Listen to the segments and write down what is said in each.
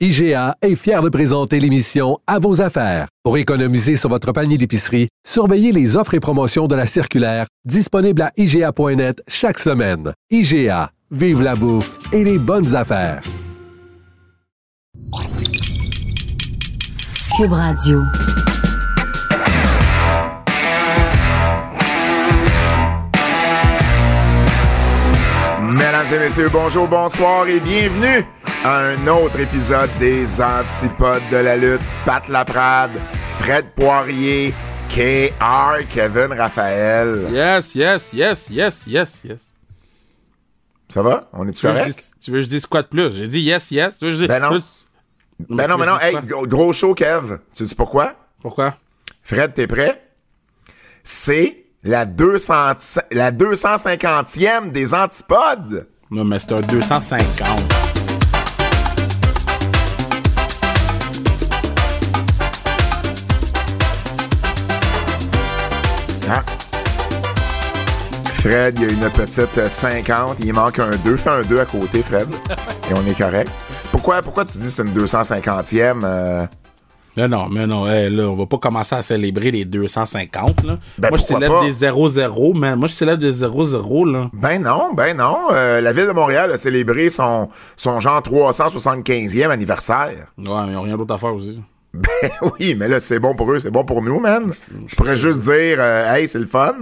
IGA est fier de présenter l'émission À vos affaires. Pour économiser sur votre panier d'épicerie, surveillez les offres et promotions de la circulaire disponible à IGA.net chaque semaine. IGA, vive la bouffe et les bonnes affaires. Cube Radio. Mesdames et messieurs, bonjour, bonsoir et bienvenue à un autre épisode des Antipodes de la lutte. Pat Laprade, Fred Poirier, KR, Kevin Raphaël. Yes, yes, yes, yes, yes, yes. Ça va? On est-tu correct? dise, tu veux que je dise quoi de plus? J'ai dit yes, yes. Tu veux que je dise- Ben non. Ben non, ben non. Hey, gros- gros show, Kev. Tu sais pourquoi? Pourquoi? Fred, t'es prêt? C'est la, 200, la 250e des Antipodes. Non, mais c'est un 250. Ah. Fred, il y a une petite euh, 50, il manque un 2. Fais un 2 à côté, Fred. et on est correct. Pourquoi, pourquoi tu dis que c'est une 250e? euh, Mais non, mais non, hey, là, on va pas commencer à célébrer les 250, là. Ben, moi, je célèbre pas? des 0-0, mais moi, je célèbre des 0-0, là. Ben non, ben non. Euh, la ville de Montréal a célébré son, son genre 375e anniversaire. Ouais, mais ils ont rien d'autre à faire aussi. Ben oui, mais là, c'est bon pour eux, c'est bon pour nous, man. Je pourrais juste dire, euh, hey, c'est le fun.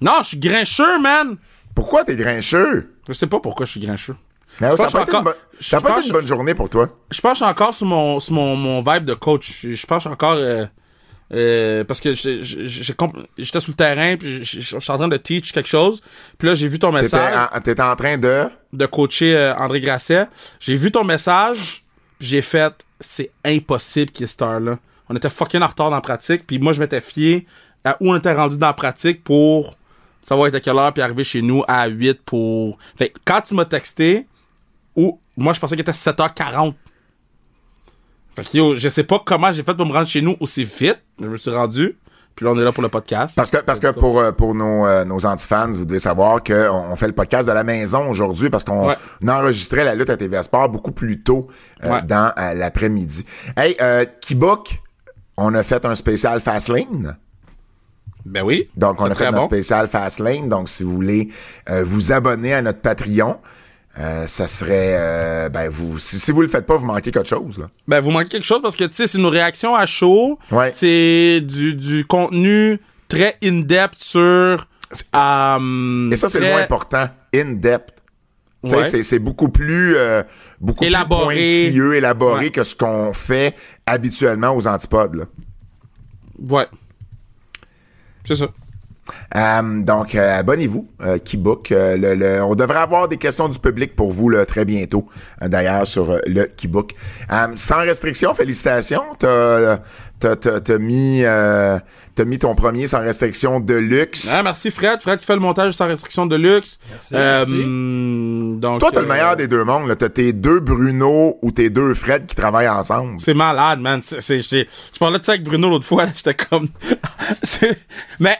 Non, je suis grincheux, man! Pourquoi t'es grincheux? Je sais pas pourquoi je suis grincheux. Mais ça n'a pas, été une, encore- ça a pas été une bonne journée pour toi. je suis encore sur mon, sur mon, mon vibe de coach. Je suis encore. euh, euh, parce que j'étais sur le terrain, puis je suis en train de teach quelque chose. Puis là, j'ai vu ton message en, t'étais en train de... de coacher euh, André Grasset. J'ai vu ton message, j'ai fait c'est impossible qu'il y ait cette heure-là. On était fucking en retard dans la pratique, puis moi, je m'étais fié à où on était rendu dans la pratique pour savoir à quelle heure, puis arriver chez nous à 8 pour. Fait quand tu m'as texté, ou moi, je pensais qu'il était 7h40. Fait que yo, je sais pas comment j'ai fait pour me rendre chez nous aussi vite. Je me suis rendu. Puis là, on est là pour le podcast. Parce que, parce que pour, euh, pour nos, euh, nos antifans, vous devez savoir qu'on on fait le podcast de la maison aujourd'hui parce qu'on Ouais. enregistrait la lutte à TVA Sport beaucoup plus tôt euh, Ouais. dans euh, l'après-midi. Hey, euh, Keybook, on a fait un spécial Fastlane. Ben oui. Donc, on a fait notre bon. spécial Fastlane. Donc, si vous voulez euh, vous abonner à notre Patreon, euh, ça serait... euh, ben, vous, si, si vous le faites pas, vous manquez quelque chose. Là. Ben, vous manquez quelque chose parce que, tu sais, c'est une réaction à chaud. Ouais. C'est du, du contenu très in-depth sur. euh, Et ça, c'est le moins important. In-depth. Ouais. c'est- C'est beaucoup plus euh, beaucoup Élaboré. plus pointilleux, élaboré Ouais. que ce qu'on fait habituellement aux antipodes. là. Ouais. C'est ça. Euh, donc, euh, abonnez-vous, euh, Keybook. Euh, le- le- on devrait avoir des questions du public pour vous là, très bientôt, euh, d'ailleurs, sur euh, le Keybook. Sans restriction, félicitations. T'as t'as- t'as- t'as mis, euh, t'as mis ton premier sans restriction de luxe. Ah, merci Fred. Fred qui fait le montage sans restriction de luxe. Merci, Euh, merci. donc, Toi, t'as le meilleur des deux mondes. T'as tes deux Bruno ou tes deux Fred qui travaillent ensemble. C'est malade, man. Je parlais de ça avec Bruno l'autre fois. J'étais comme. Mais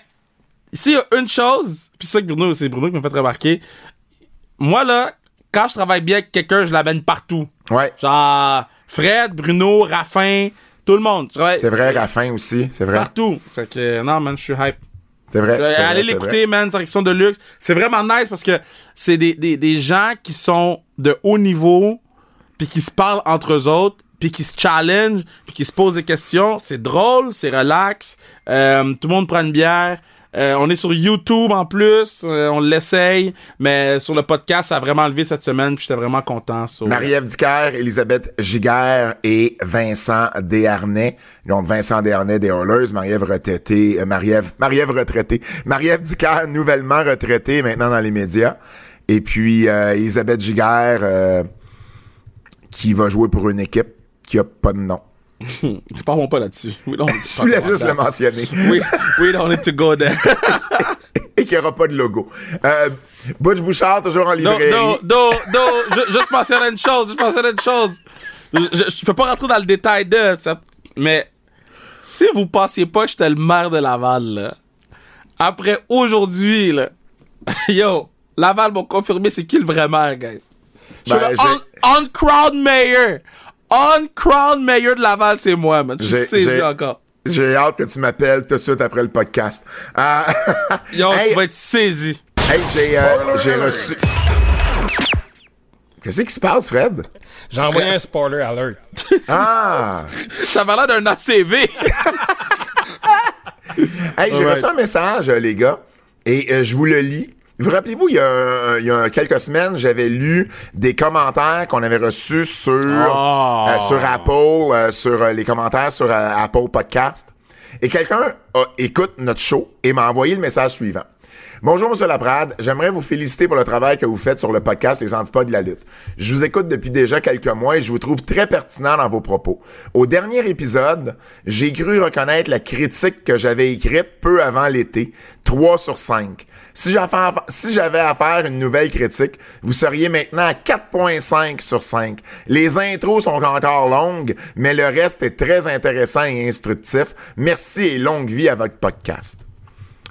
s'il y a une chose, puis c'est ça que Bruno, c'est Bruno qui m'a fait remarquer. Moi là, quand je travaille bien avec quelqu'un, je l'amène partout. Ouais. Genre Fred, Bruno, Raffin, tout le monde. C'est vrai, Raffin aussi, c'est vrai. partout. Fait que euh, non, man, je suis hype. C'est vrai. Allez c'est l'écouter, man, direction de luxe. C'est vraiment nice parce que c'est des, des, des gens qui sont de haut niveau, puis qui se parlent entre eux autres, puis qui se challenge, puis qui se posent des questions. C'est drôle, c'est relax. Euh, tout le monde prend une bière. Euh, on est sur YouTube en plus. Euh, on l'essaye. Mais sur le podcast, ça a vraiment levé cette semaine. Puis j'étais vraiment content. so- Marie-Ève Dicker, Elisabeth Giguère et Vincent Desharnais. Donc, Vincent Desharnais des Oilers, Marie-Ève retraitée, euh, Marie-Ève, Marie-Ève retraitée. Marie-Ève Dicker, nouvellement retraitée maintenant dans les médias. Et puis, euh, Elisabeth Giguère, euh, qui va jouer pour une équipe qui a pas de nom. Je parle pas là-dessus. We don't Je voulais juste le mentionner. we, we don't need to go there. et qu'il n'y aura pas de logo. Euh, Butch Bouchard, toujours en Non, librairie. non, non, non. je- Juste mentionner une chose. Juste mentionner une chose. Je, je peux pas rentrer dans le détail de ça. Mais si vous pensiez pas que j'étais le maire de Laval, là, après aujourd'hui, là, yo, Laval m'a confirmé c'est qui le vrai maire, guys? Je suis Ben, le j'ai- on, on crown mayor. On crown mayor de Laval, c'est moi, man. Je suis saisi j'ai- encore. J'ai hâte que tu m'appelles tout de suite après le podcast. Euh, Yo, hey, tu vas être saisi. hey, j'ai euh, j'ai reçu... Qu'est-ce qui se passe, Fred? J'ai envoyé un spoiler alert. Ah! Ça va l'air d'un ACV. Hey, j'ai reçu un message, euh, les gars, et euh, je vous le lis. Vous rappelez-vous, il y a, un- il y a quelques semaines, j'avais lu des commentaires qu'on avait reçus sur, Oh. euh, sur Apple, euh, sur euh, les commentaires sur euh, Apple Podcast. Et quelqu'un écoute notre show et m'a envoyé le message suivant. Bonjour, Monsieur Laprade. J'aimerais vous féliciter pour le travail que vous faites sur le podcast Les Antipodes de la lutte. Je vous écoute depuis déjà quelques mois et je vous trouve très pertinent dans vos propos. Au dernier épisode, j'ai cru reconnaître la critique que j'avais écrite peu avant l'été. 3 sur 5. Si j'avais à- faire une nouvelle critique, vous seriez maintenant à 4.5 sur 5. Les intros sont encore longues, mais le reste est très intéressant et instructif. Merci et longue vie à votre podcast.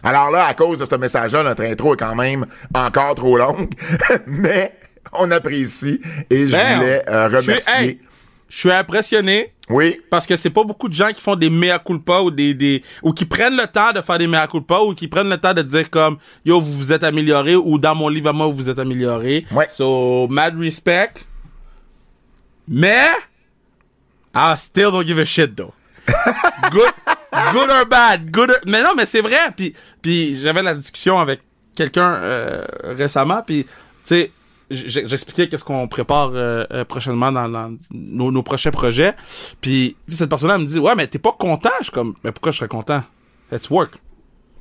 Alors là, à cause de ce message-là, notre intro est quand même encore trop longue, mais on apprécie et je Ben, voulais euh, je suis- remercier. hey. Je suis impressionné Oui, parce que c'est pas beaucoup de gens qui font des mea culpa ou des, des ou qui prennent le temps de faire des mea culpa ou qui prennent le temps de dire comme yo vous vous êtes amélioré ou dans mon livre à moi vous vous êtes amélioré. Ouais. So mad respect. Mais I still don't give a shit though. good, good or bad, good or... Mais non, mais c'est vrai. Puis, puis j'avais la discussion avec quelqu'un euh, récemment. Puis, tu sais, j'expliquais qu'est-ce qu'on prépare euh, euh, prochainement dans, dans nos, nos prochains projets. Puis, tu sais, cette personne-là me dit, ouais, mais t'es pas content. Je suis comme, mais pourquoi je serais content? Let's work.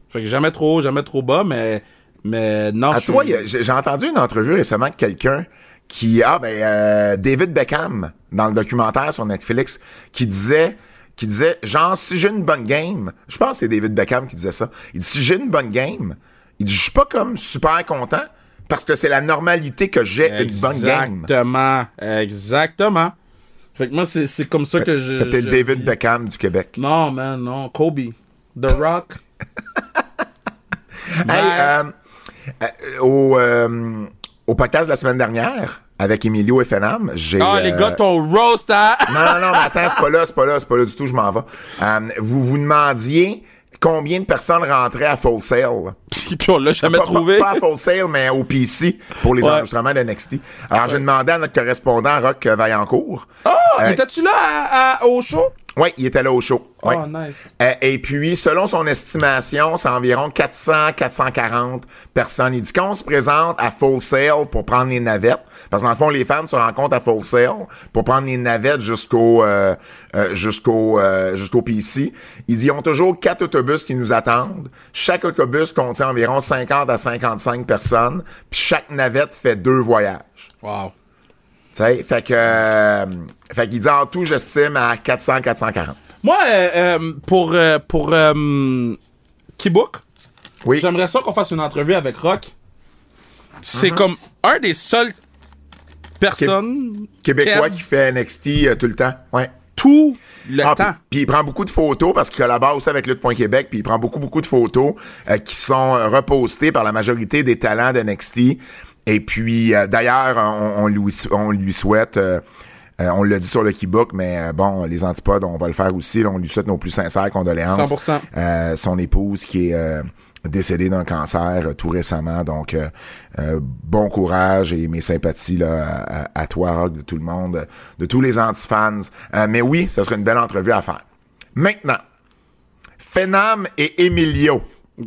Fait que jamais trop, jamais trop bas, mais, mais non. Ah, tu vois, j'ai entendu une entrevue récemment de quelqu'un qui, ah ben, euh, David Beckham, dans le documentaire sur Netflix, qui disait, qui disait, genre, si j'ai une bonne game, je pense que c'est David Beckham qui disait ça, il dit, si j'ai une bonne game, il dit, je suis pas comme super content, parce que c'est la normalité que j'ai une bonne game. Exactement. Exactement. Fait que moi, c'est comme ça que je. Je David. Beckham du Québec. Non, man, non. Kobe. The Rock. Hey, euh, euh, au, euh, au podcast de la semaine dernière, avec Emilio et Fenam, j'ai... Ah, les euh, gars, ton roast, hein? Non, non, non, mais attends, c'est pas là, c'est pas là, c'est pas là du tout, je m'en vais. Euh, vous vous demandiez combien de personnes rentraient à Full Sail? Puis on l'a jamais Pas, trouvé. pas, pas à Full Sail, mais au PC pour les Ouais. enregistrements de NXT. Alors, j'ai demandé à notre correspondant, Rock Vaillancourt. Ah, Euh, étais-tu là à- à- au show? Oui, il était là au show. Ouais. Oh, nice. Euh, et puis, selon son estimation, c'est environ 400-440 personnes. Il dit qu'on se présente à Full Sail pour prendre les navettes. Parce que dans le fond, les fans se rencontrent à Full Sail pour prendre les navettes jusqu'au euh, euh, jusqu'au euh, jusqu'au PC. Ils y ont toujours quatre autobus qui nous attendent. Chaque autobus contient environ 50 à 55 personnes. Puis chaque navette fait deux voyages. Wow. Tu sais, fait que... fait qu'il dit en tout, j'estime à 400-440. Moi, euh, euh, pour, pour Keybook, Oui. j'aimerais ça qu'on fasse une entrevue avec Rock. C'est Uh-huh. comme un des seuls personnes Québécois qui fait NXT euh, tout le temps. Ouais. tout le Ah, temps. puis- il prend beaucoup de photos parce qu'il collabore aussi avec Lutte.Québec, puis il prend beaucoup, beaucoup de photos euh, qui sont euh, repostées par la majorité des talents de NXT. Et puis, euh, d'ailleurs, on, on lui, on lui souhaite, euh, euh, on l'a dit sur le Keybook, mais bon, les antipodes, on va le faire aussi. là, on lui souhaite nos plus sincères condoléances. 100%. Euh, son épouse qui est décédée d'un cancer euh, tout récemment. Donc, euh, euh, bon courage et mes sympathies là, à, à- toi, Rock, de tout le monde, de tous les antifans. Mais oui, ce serait une belle entrevue à faire. Maintenant, Phénom et Emilio.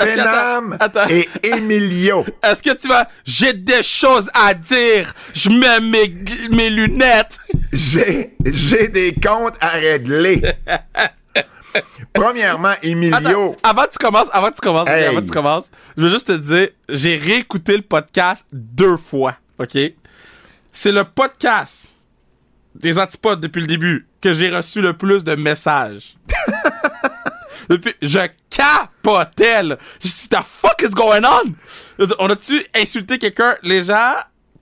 Attends, attends. et Emilio. Est-ce que tu vas. J'ai des choses à dire. Je mets mes, mes lunettes. J'ai, j'ai des comptes à régler. Premièrement, Emilio. Attends, avant que tu commences, avant que tu commences, Hey. avant que tu commences, je veux juste te dire, j'ai réécouté le podcast deux fois, ok? C'est le podcast des antipodes depuis le début que j'ai reçu le plus de messages. depuis, je capotais, là. Je dis, the fuck is going on? On a-tu insulté quelqu'un? Les gens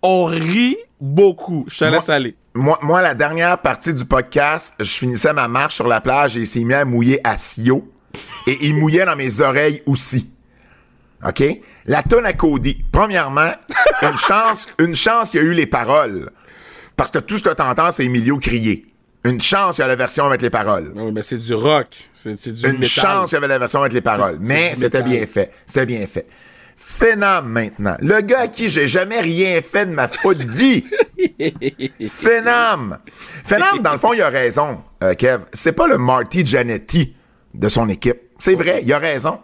ont ri beaucoup. Je te laisse aller. Moi, moi, la dernière partie du podcast, je finissais ma marche sur la plage et il s'est mis à mouiller à Sio. Et il mouillait dans mes oreilles aussi. OK? La tonne à Cody. Premièrement, une chance, une chance qu'il y a eu les paroles. Parce que tout ce que t'entends, c'est Emilio crier. Une chance qu'il y a la version avec les paroles. Oui, mais c'est du rock. C'est c'est du Une métal. chance qu'il y avait la version avec les paroles. C'est- Mais c'était bien fait. C'était bien fait. Phénom maintenant. Le gars à qui j'ai jamais rien fait de ma faute de vie. Phénom. Phénom, dans le fond, il a raison, euh, Kev. C'est pas le Marty Janetti de son équipe. C'est vrai, il a raison.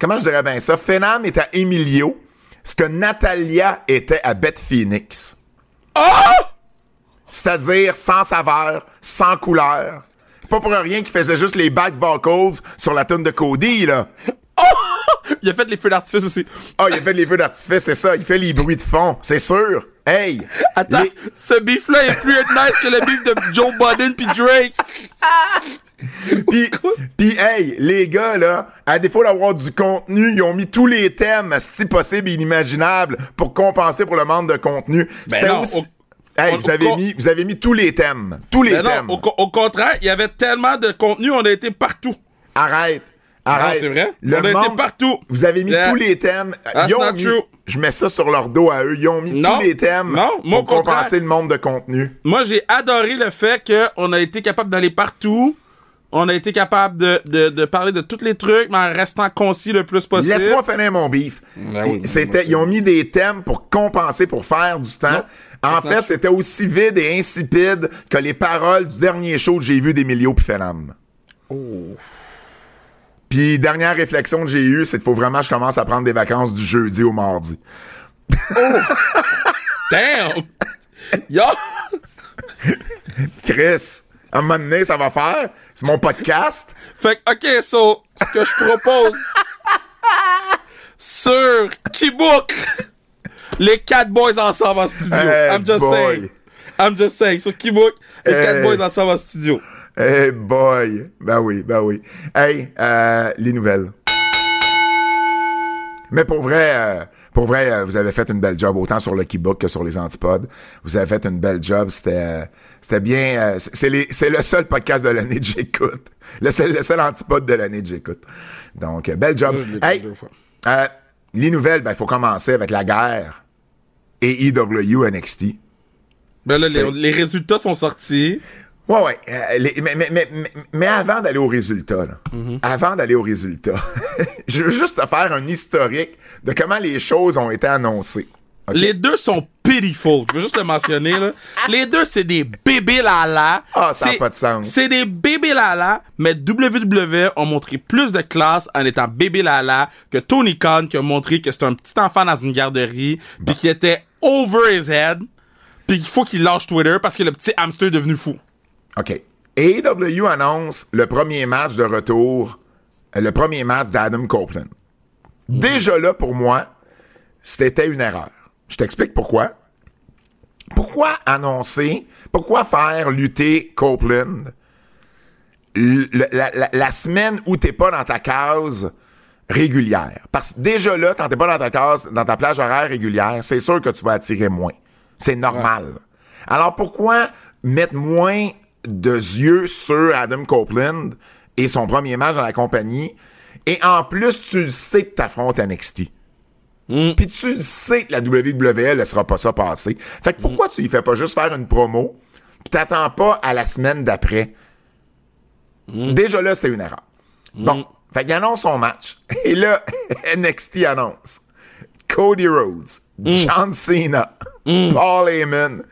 Comment je dirais bien ça? Phénom est à Emilio, ce que Natalia était à Beth Phoenix. C'est-à-dire sans saveur, sans couleur. Pas pour rien qu'il faisait juste les back vocals sur la tune de Cody, là. Il a fait les feux d'artifice aussi. Ah, il a fait les feux d'artifice, c'est ça. Il fait les bruits de fond, c'est sûr. Hey! Attends, les- ce beef-là est plus nice que le beef de Joe Budden puis Drake. Puis, puis, hey, les gars, là, à défaut d'avoir du contenu, ils ont mis tous les thèmes, si possible et inimaginables, pour compenser pour le manque de contenu. C'était non, aussi- au- Hey, on- vous avez, au- mis, vous avez mis tous les thèmes. Tous les non, thèmes. au, co- au contraire, il y avait tellement de contenu, on a été partout. Arrête. Arrête. c'est vrai. Le On a été partout. Vous avez mis Yeah. tous les thèmes. That's Ils ont not mis- true. Je mets ça sur leur dos à eux. Ils ont mis Non. tous les thèmes Non, pour compenser le monde de contenu. Moi, j'ai adoré le fait qu'on a été capable d'aller partout. On a été capable de, de, de parler de tous les trucs, mais en restant concis le plus possible. Laisse-moi finir mon beef. Ben oui, mais C'était, ils ont mis des thèmes pour compenser, pour faire du temps. En fait, c'était aussi vide et insipide que les paroles du dernier show que j'ai vu d'Emilio Phenom. Oh. Puis, dernière réflexion que j'ai eue, c'est qu'il faut vraiment que je commence à prendre des vacances du jeudi au mardi. Damn! Yo! Chris, à un moment donné, ça va faire. C'est mon podcast. Fait que, ok, so, ce que je propose sur Keybook, les quatre boys ensemble en studio. Hey I'm just boy. saying. I'm just saying. Sur Keybook, les Hey. quatre boys ensemble en studio. Hey boy. Ben oui, ben oui. Hey, euh, les nouvelles. Mais pour vrai, euh, pour vrai, euh, vous avez fait une belle job, autant sur Lucky Book que sur les antipodes. Vous avez fait une belle job. C'était, euh, c'était bien. euh, c'est- le seul podcast de l'année que j'écoute. Le seul, le seul antipode de l'année que j'écoute. Donc, belle job. Hey, euh, les nouvelles, ben, il faut commencer avec la guerre et EW NXT. Ben là, les résultats sont sortis. Ouais, ouais. euh, les- mais, mais, mais, mais, avant d'aller au résultat, là, avant d'aller au résultat, je veux juste te faire un historique de comment les choses ont été annoncées. Les deux sont pitiful. Je veux juste le mentionner, là. Les deux, c'est des bébés lala. Ah, ça a C'est- pas de sens. C'est des bébés lala, mais WWE ont montré plus de classe en étant bébé lala que Tony Khan qui a montré que c'est un petit enfant dans une garderie puis qui était over his head puis qu'il faut qu'il lâche Twitter parce que le petit hamster est devenu fou. OK. AEW annonce le premier match de retour, euh, le premier match d'Adam Copeland. Déjà là, pour moi, c'était une erreur. Je t'explique pourquoi. Pourquoi annoncer, pourquoi faire lutter Copeland? Le- la, la- la semaine où t'es pas dans ta case régulière? Parce que déjà là, quand t'es pas dans ta case, dans ta plage horaire régulière, c'est sûr que tu vas attirer moins. C'est normal. Alors pourquoi mettre moins de yeux sur Adam Copeland et son premier match dans la compagnie et en plus tu le sais que t'affrontes NXT? Puis tu le sais que la WWE ne laissera pas ça passer. Fait que pourquoi tu y fais pas juste faire une promo puis t'attends pas à la semaine d'après? Déjà là, c'était une erreur. Bon, fait qu'il annonce son match. Et là, NXT annonce Cody Rhodes, John Cena, Paul Heyman,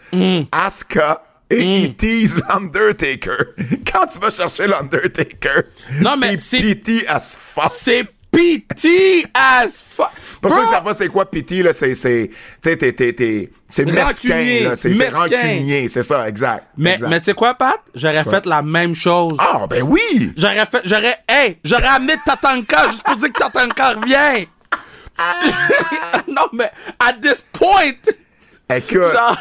Asuka Et il tease l'Undertaker. Quand tu vas chercher l'Undertaker, Non, mais c'est- pity as fuck. C'est PT as fuck. Pour ceux qui savent pas c'est quoi pity, là, c'est, c'est, tu sais, t'es, t'es, t'es- c'est mesquin, là. C'est, rancunier, c'est ça, exact. Mais, exact. mais tu sais quoi, Pat? J'aurais fait la même chose. Ah, ben oui! J'aurais fait, j'aurais, hey, j'aurais amené Tatanka juste pour dire que Tatanka revient. non, mais, at this point, Écoute. genre,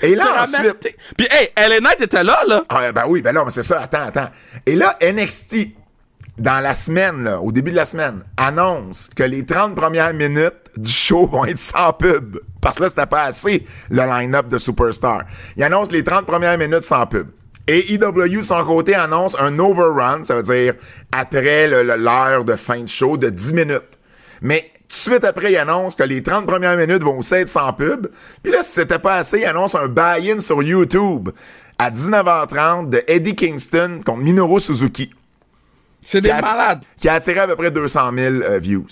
et là, ensuite. Puis, hey, LA Knight était là, là. Ah, ben oui, ben non, mais c'est ça, attends, attends. Et là, NXT, dans la semaine, là, au début de la semaine, annonce que les 30 premières minutes du show vont être sans pub. Parce que là, c'était pas assez, le line-up de Superstar. Il annonce les 30 premières minutes sans pub. Et EW, son côté, annonce un overrun, ça veut dire après l'heure de fin de show, de 10 minutes. Mais tout de suite après, il annonce que les 30 premières minutes vont aussi être sans pub. Puis là, si c'était pas assez, il annonce un buy-in sur YouTube à 19h30 de Eddie Kingston contre Minoru Suzuki. C'est des malades. Qui a attiré à peu près 200 000 euh, views.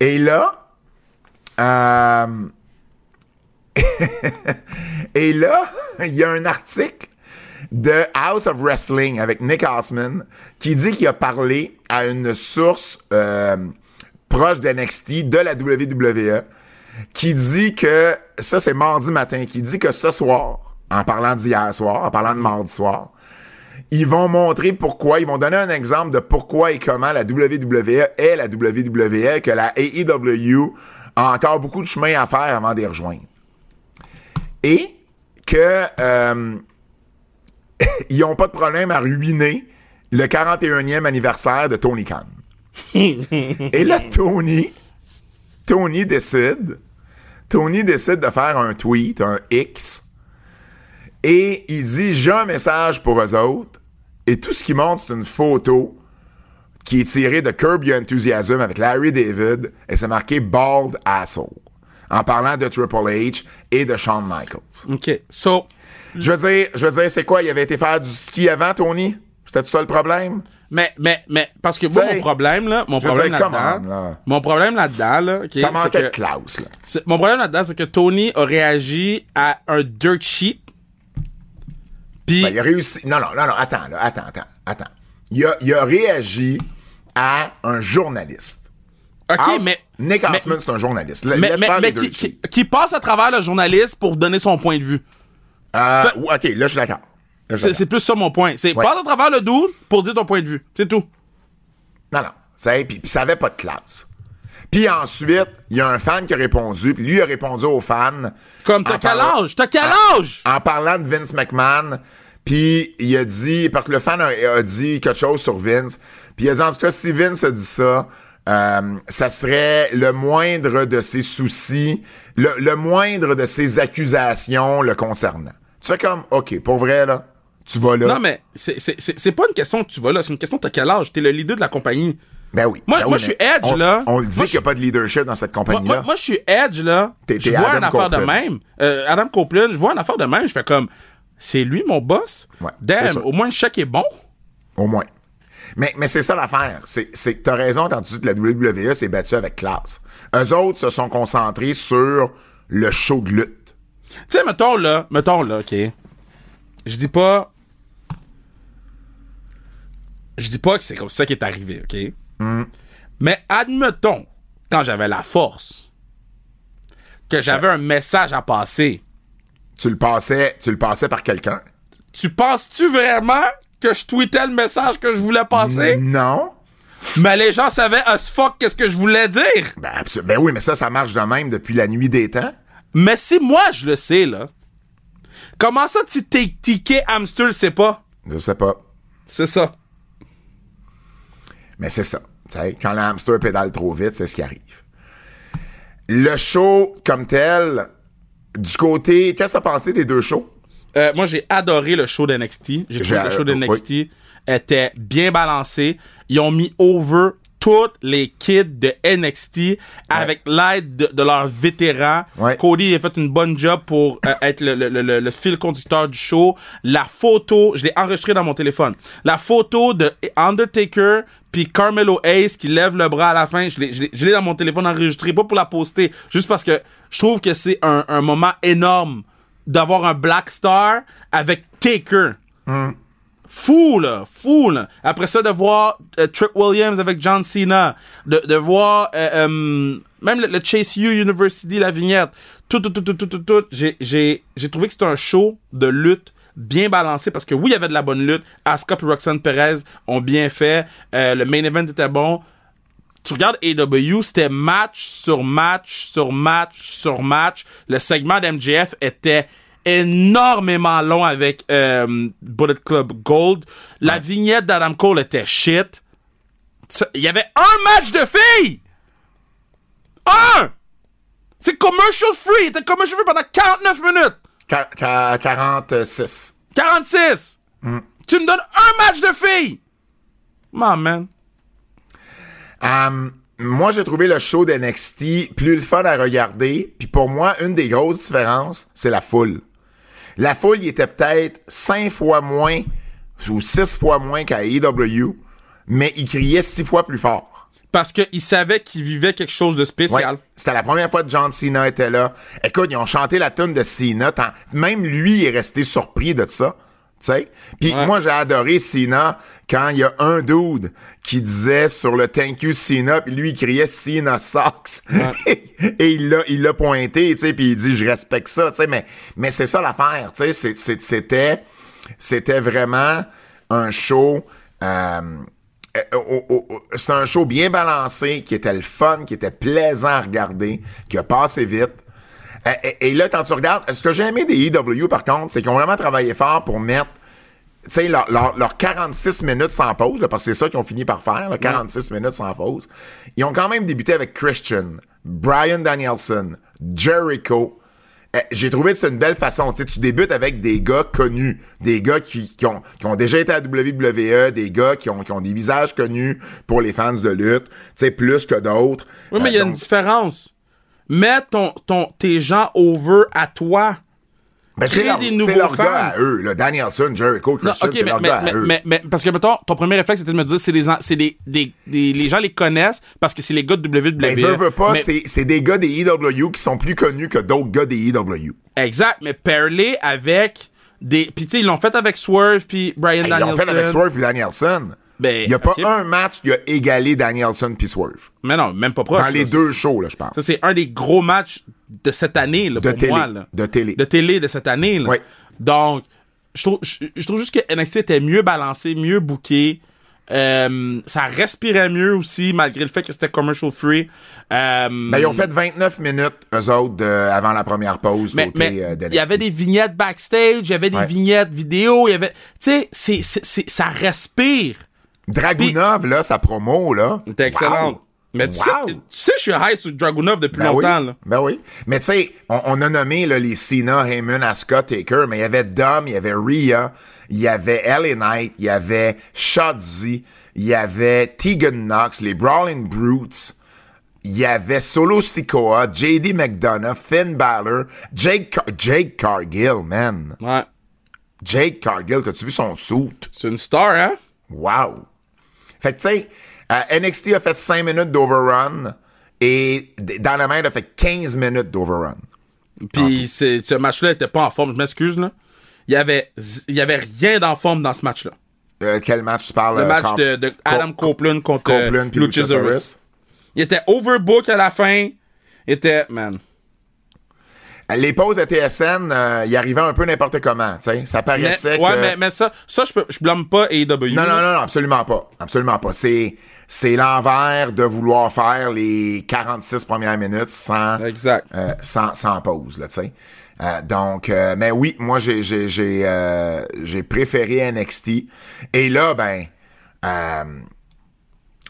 Et là, euh, et là, il y a un article de House of Wrestling avec Nick Osman qui dit qu'il a parlé à une source euh, proche d'NXT de la WWE qui dit que, ça c'est mardi matin, qui dit que ce soir, en parlant d'hier soir, en parlant de mardi soir, ils vont montrer pourquoi, ils vont donner un exemple de pourquoi et comment la WWE est la WWE, que la AEW a encore beaucoup de chemin à faire avant de les rejoindre. Et que euh, ils n'ont pas de problème à ruiner le 41e anniversaire de Tony Khan. Et là, Tony, Tony décide, Tony décide de faire un tweet, un X, et il dit j'ai un message pour eux autres et tout ce qu'il montre c'est une photo qui est tirée de Curb Your Enthusiasm avec Larry David et c'est marqué bald asshole en parlant de Triple H et de Shawn Michaels. OK. So, Je veux dire, je veux dire c'est quoi? Il avait été faire du ski avant Tony? C'était tout ça le problème? Mais, mais, mais, parce que moi, T'sais, mon problème, là, mon problème là-dedans, là. mon problème là-dedans, là, OK, Ça manquait de là. c'est- mon problème là-dedans, c'est que Tony a réagi à un dirt sheet. Puis, Ben, il a réussi. Non, non, non, non, attends, là, attends, attends, attends. Il a, il a réagi à un journaliste. OK, House- mais. Nick Osman, c'est un journaliste. Mais, mais, mais qui passe à travers le journaliste pour donner son point de vue? Euh, OK, là, je suis d'accord. C'est plus ça mon point. C'est Ouais. passe à travers le dude pour dire ton point de vue. C'est tout. Non, non. Puis, puis ça avait pas de classe. Puis ensuite, il y a un fan qui a répondu, puis lui a répondu aux fans. Comme t'as quel âge? T'as quel en- âge? En parlant de Vince McMahon, puis il a dit, parce que le fan a, a dit quelque chose sur Vince, puis il a dit en tout cas, si Vince a dit ça, euh, ça serait le moindre de ses soucis, le, le moindre de ses accusations le concernant. Tu fais comme, OK, pour vrai, là, tu vas là. Non, mais c'est- pas une question que tu vas là. C'est une question de t'as quel âge? T'es le leader de la compagnie. Ben oui. Moi- Ben moi, je suis Edge, on- là. On le dit qu'il n'y a pas de leadership dans cette compagnie-là. moi, moi, je suis Edge, là. Je vois Adam une affaire de même. Euh, Adam Copeland, je vois une affaire de même. Je fais comme, c'est lui mon boss? Ouais, Damn, au moins le chèque est bon? Au moins. Mais, mais c'est ça l'affaire. C'est, c'est que t'as raison quand tu dis que la WWE s'est battue avec classe. Eux autres se sont concentrés sur le show de lutte. Tu sais, mettons là, mettons là, OK. Je dis pas... Je dis pas que c'est comme ça qui est arrivé, OK? Hmm. Mais admettons, quand j'avais la force, que j'avais un message à passer, Tu le passais, tu le passais par quelqu'un? tu penses-tu vraiment que je tweetais le message que je voulais passer? Non. Mais les gens savaient as fuck qu'est-ce que je voulais dire? Ben, ben oui, mais ça, ça marche de même depuis la nuit des temps. Mais si moi je le sais, là, comment ça tu t'es ticket hamster le sais pas? Je sais pas. C'est ça. Mais c'est ça. Tu sais, quand le hamster pédale trop vite, c'est ce qui arrive. Le show comme tel, du côté. Qu'est-ce que t'as pensé des deux shows? Euh, moi, j'ai adoré le show d'NXT. J'ai trouvé que le show d'NXT était bien balancé. Ils ont mis over tous les kids de NXT avec l'aide de, de leurs vétérans. Ouais. Cody a fait une bonne job pour euh, être le, le, le, le fil conducteur du show. La photo, je l'ai enregistrée dans mon téléphone. La photo de Undertaker puis Carmelo Hayes qui lève le bras à la fin, je l'ai- dans mon téléphone enregistré, pas pour la poster, juste parce que je trouve que c'est un, un moment énorme d'avoir un Black Star avec Taker. Fou, là. Fou, là. Après ça, de voir euh, Trick Williams avec John Cena. De, de voir euh, euh, même le, le Chase U University, la vignette. Tout, tout, tout, tout, tout, tout, tout. J'ai, trouvé que c'était un show de lutte bien balancé parce que oui, il y avait de la bonne lutte. Asuka et Roxanne Perez ont bien fait. Euh, le main event était bon. Tu regardes AW, c'était match sur match sur match sur match. Le segment d'MJF était énormément long avec euh, Bullet Club Gold. La vignette d'Adam Cole était shit. Il y avait un match de filles! Un! C'est commercial free! Il était commercial free pendant 49 minutes! Qua- qua- 46. 46! Tu me donnes un match de filles! Man, man. Um, moi, j'ai trouvé le show d'NXT plus le fun à regarder. Puis pour moi, une des grosses différences, c'est la foule. La foule, il était peut-être cinq fois moins ou six fois moins qu'à AEW, mais il criait six fois plus fort. Parce qu'il savait qu'il vivait quelque chose de Ouais. spécial. C'était la première fois que John Cena était là. Écoute, ils ont chanté la tune de Cena. Même lui est resté surpris de ça. Sais? Puis Ouais. moi, j'ai adoré Cena quand il y a un dude qui disait sur le Thank you Cena, puis lui, il criait Cena sucks. Et il l'a, il l'a pointé, tu sais, puis il dit, je respecte ça, tu sais, mais, mais c'est ça l'affaire, tu sais, c'était, c'était vraiment un show, euh, euh, c'est un show bien balancé, qui était le fun, qui était plaisant à regarder, qui a passé vite. Euh, Et, et là, quand tu regardes, ce que j'ai aimé des EW, par contre, c'est qu'ils ont vraiment travaillé fort pour mettre, tu sais, leurs leur, leur 46 minutes sans pause, là, parce que c'est ça qu'ils ont fini par faire, là, 46 minutes sans pause. Ils ont quand même débuté avec Christian, Brian Danielson, Jericho. Euh, J'ai trouvé que c'est une belle façon. Tu sais, tu débutes avec des gars connus, des gars qui, qui ont, qui ont déjà été à WWE, des gars qui ont, qui ont des visages connus pour les fans de lutte, tu sais, plus que d'autres. Oui, mais il y a Euh, une différence. Mets ton, ton, tes gens over à toi. Ben, c'est leur, des nouveaux leur gars à fans. eux, là. Danielson, Jericho, Christian, ok, c'est leur mais, gars mais, à eux. mais- mais- parce que, mettons, ton premier réflexe c'était de me dire, c'est des, en- c'est des, des, des, des- les gens les connaissent parce que c'est les gars de WWE. Ben, veux, veux pas, c'est, des gars des EW qui sont plus connus que d'autres gars des EW. Exact, mais parler avec des. Puis, tu sais, ils l'ont fait avec Swerve puis Brian Ils Danielson. l'ont fait avec Swerve et Danielson. Ben, Il n'y a pas un match qui a égalé Danielson puis Swerve. Mais non, même pas proche. Dans les là. deux shows, là, je pense. Ça, c'est un des gros matchs de cette année, là, De pour télé. moi. Là. De télé. De télé de cette année. Là. Oui. Donc, je trouve, je, je trouve juste que NXT était mieux balancé, mieux booké. Euh, ça respirait mieux aussi, malgré le fait que c'était commercial free. Euh, Ben, ils ont fait 29 minutes, eux autres, avant la première pause. mais mais euh, il y avait des vignettes backstage, il y avait des Ouais. vignettes vidéo, il y avait, tu sais, ça respire. Dragunov, là, sa promo, là. C'était excellent. Wow. Mais tu, Wow. sais, tu sais, je suis high sur Dragunov depuis Ben longtemps. oui, Là. ben oui. Mais tu sais, on, on a nommé là, les Cena, Heyman, Asuka, Taker, mais il y avait Dom, il y avait Rhea, il y avait LA Knight, il y avait Shotzi, il y avait Tegan Knox, les Brawling Brutes, il y avait Solo Sikoa, JD McDonough, Finn Balor, Jake, Car- Jake Cargill, man. Ouais. Jake Cargill, t'as-tu vu son suit? C'est une star, hein? Wow! Fait que, tu sais, euh, NXT a fait 5 minutes d'overrun et dans la main, il a fait 15 minutes d'overrun. Puis ce match-là était pas en forme, je m'excuse là. Il y avait il y avait rien d'en forme dans ce match-là. Euh, quel match tu parles? Le euh, match de, de Adam Co- Copeland contre Copeland. Luchasaurus. Il était overbook à la fin. Il était man. Les pauses de TSN, euh, il arrivait un peu n'importe comment, tu sais. Ça Mais, paraissait ouais, que... mais, mais ça, ça je, peux, je blâme pas AEW. Non, non, non, non, absolument pas. Absolument pas. C'est, c'est l'envers de vouloir faire les 46 premières minutes sans, Exact. euh, sans, sans pause, là, tu sais. Euh, donc, euh, mais oui, moi, j'ai, j'ai, j'ai, j'ai préféré NXT. Et là, ben, euh,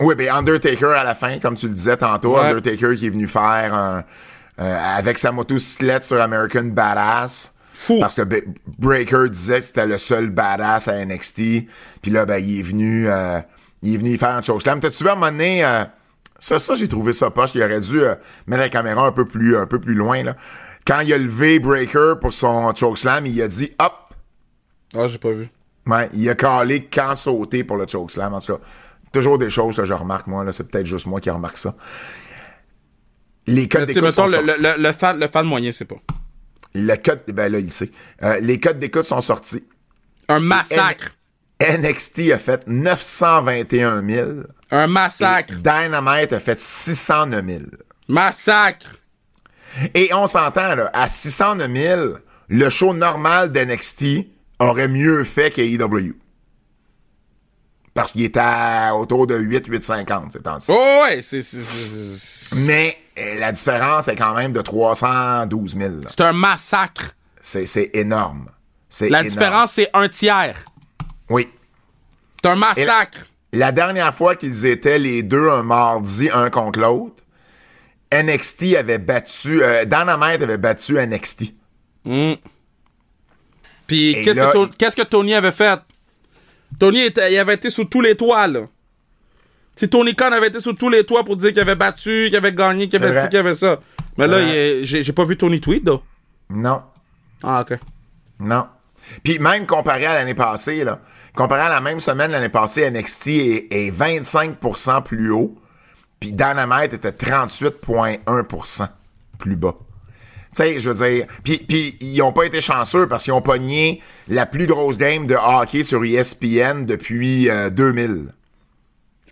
oui, ben, Undertaker à la fin, comme tu le disais tantôt, Ouais. Undertaker qui est venu faire un, avec sa motocyclette sur American Badass. Fou. Parce que Breaker disait que c'était le seul badass à NXT. Puis là, ben, il est venu, euh, il est venu y faire un chokeslam. T'as-tu vu à un moment donné, euh, ça, ça, j'ai trouvé ça poche. Il aurait dû euh, mettre la caméra un peu plus, un peu plus loin, là. Quand il a levé Breaker pour son chokeslam, il a dit hop. Ah, j'ai pas vu. Ouais, il a calé quand sauter pour le chokeslam. En tout cas, toujours des choses que je remarque, moi, là. C'est peut-être juste moi qui remarque ça. Les codes d'écoute sont le, sortis. le, le, le fan, le fan moyen, c'est pas. le code, ben là, il sait. Euh, les codes d'écoute sont sortis. Un massacre. NXT a fait 921 000. Un massacre. Dynamite a fait 609 000. Massacre. Et on s'entend, là, à 609 000, le show normal d'NXT aurait mieux fait qu'AEW. Parce qu'il était à autour de 8, 8,50 ces temps-ci. Oh ouais, c'est c'est- c'est- c'est- Mais euh, la différence est quand même de 312 000. là. c'est un massacre. C'est c'est énorme. C'est La énorme. différence, c'est un tiers. Oui. C'est un massacre. La dernière fois qu'ils étaient les deux un mardi, un contre l'autre, NXT avait battu, euh, Dynamite avait battu NXT. Mm. Puis Et qu'est-ce là, que, To- il- qu'est-ce que Tony avait fait? Tony était, il avait été sous tous les toits, là. Si Tony Khan avait été sous tous les toits pour dire qu'il avait battu, qu'il avait gagné, qu'il avait ci, qu'il avait ça. Mais là, j'ai pas vu Tony tweet, là. Non. Ah, ok. Non. Puis même comparé à l'année passée, là, comparé à la même semaine l'année passée, NXT est, est 25% plus haut, puis Dynamite était 38,1% plus bas. Tu sais, je veux dire, puis, ils ont pas été chanceux parce qu'ils ont pogné la plus grosse game de hockey sur ESPN depuis euh, 2000.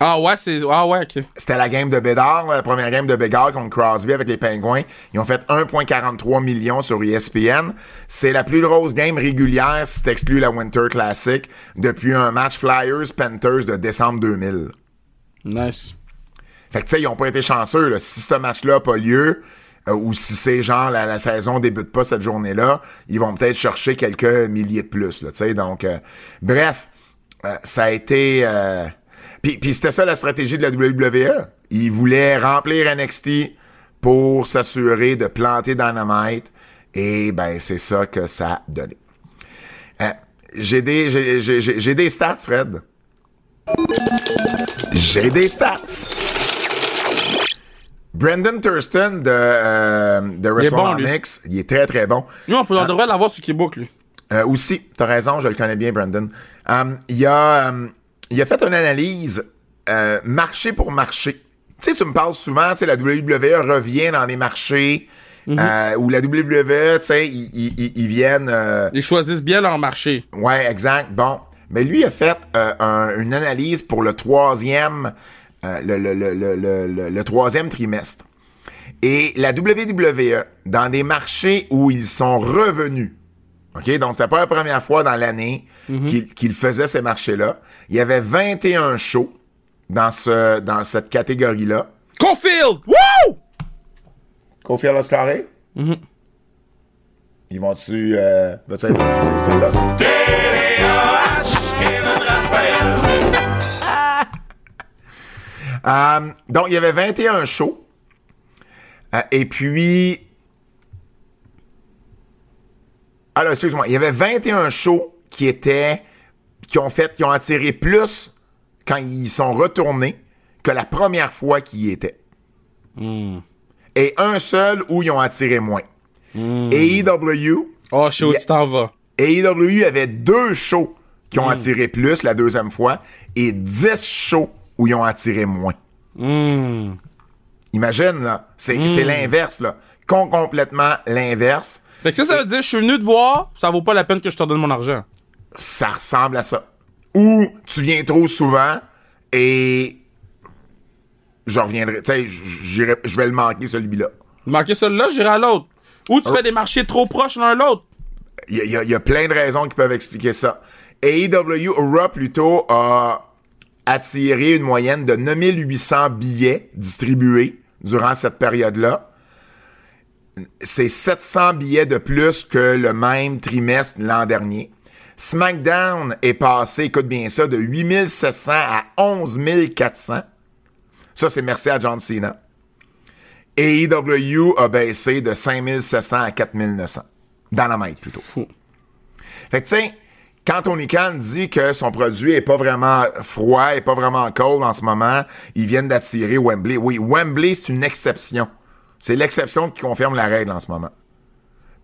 Ah ouais, c'est. Ah ouais. C'était la game de Bédard, la première game de Bédard contre Crosby avec les Penguins. Ils ont fait 1,43 millions sur ESPN. C'est la plus grosse game régulière, si t'exclus la Winter Classic, depuis un match Flyers-Panthers de décembre 2000. Nice. Fait que, tu sais, ils ont pas été chanceux. Là. Si ce match-là n'a pas lieu, euh, ou si c'est genre la, la saison débute pas cette journée-là, ils vont peut-être chercher quelques milliers de plus. Tu sais. Donc, euh, bref, euh, ça a été... Puis, c'était ça la stratégie de la WWE. Ils voulaient remplir NXT pour s'assurer de planter Dynamite. Et ben, c'est ça que ça a j'ai des, j'ai des stats, Fred. J'ai des stats. Brendan Thurston de, euh, de Il est bon, WrestleManics, il est très très bon. Nous, on, peut- on devrait l'avoir sur Keybook, lui. Euh, aussi, t'as raison, je le connais bien, Brandon. Um, il, a, um, il a fait une analyse euh, marché pour marché. Tu sais, tu me parles souvent, la WWE revient dans des marchés euh, où la WWE, tu sais, ils, ils- viennent... euh, Ils choisissent bien leur marché. Ouais, exact. Bon. Mais lui a fait euh, un- une analyse pour le troisième, euh, le, le- le- le- le- le- le troisième trimestre. Et la WWE, dans des marchés où ils sont revenus, OK? Donc, c'était pas la première fois dans l'année qu'il qu'il faisait ces marchés-là. Il y avait 21 shows dans, ce, dans cette catégorie-là. Caulfield! Woo! Kofi carré? Ils vont-tu... Euh, vas-tu être celle-là? Euh, donc, il y avait 21 shows. Euh, et puis... Alors, excuse-moi. Il y avait 21 shows qui étaient... qui ont fait... qui ont attiré plus quand ils sont retournés que la première fois qu'ils y étaient. Et un seul où ils ont attiré moins. AEW... Oh, je sais où Yeah. tu t'en vas. AEW avait deux shows qui ont attiré plus la deuxième fois et 10 shows où ils ont attiré moins. Hmm. Imagine, là. C'est c'est l'inverse, là. Com- complètement l'inverse. Fait que ça, ça veut dire, je suis venu te voir, ça vaut pas la peine que je te donne mon argent. Ça ressemble à ça. Ou tu viens trop souvent et je reviendrai. Tu sais, je vais le manquer, celui-là. Manquer celui-là, j'irai à l'autre. Ou tu Oh. fais des marchés trop proches l'un l'autre. Y, y il y a plein de raisons qui peuvent expliquer ça. AEW, Raw plutôt, a attiré une moyenne de 9800 billets distribués durant cette période-là. C'est 700 billets de plus que le même trimestre l'an dernier. SmackDown est passé, écoute bien ça, de 8700 à 11400. Ça, c'est merci à John Cena. AEW a baissé de 5700 à 4900. Dynamite, plutôt. Fou. Fait que, tu sais, quand Tony Khan dit que son produit est pas vraiment froid, est pas vraiment cold en ce moment, ils viennent d'attirer Wembley. Oui, Wembley, c'est une exception. C'est l'exception qui confirme la règle en ce moment.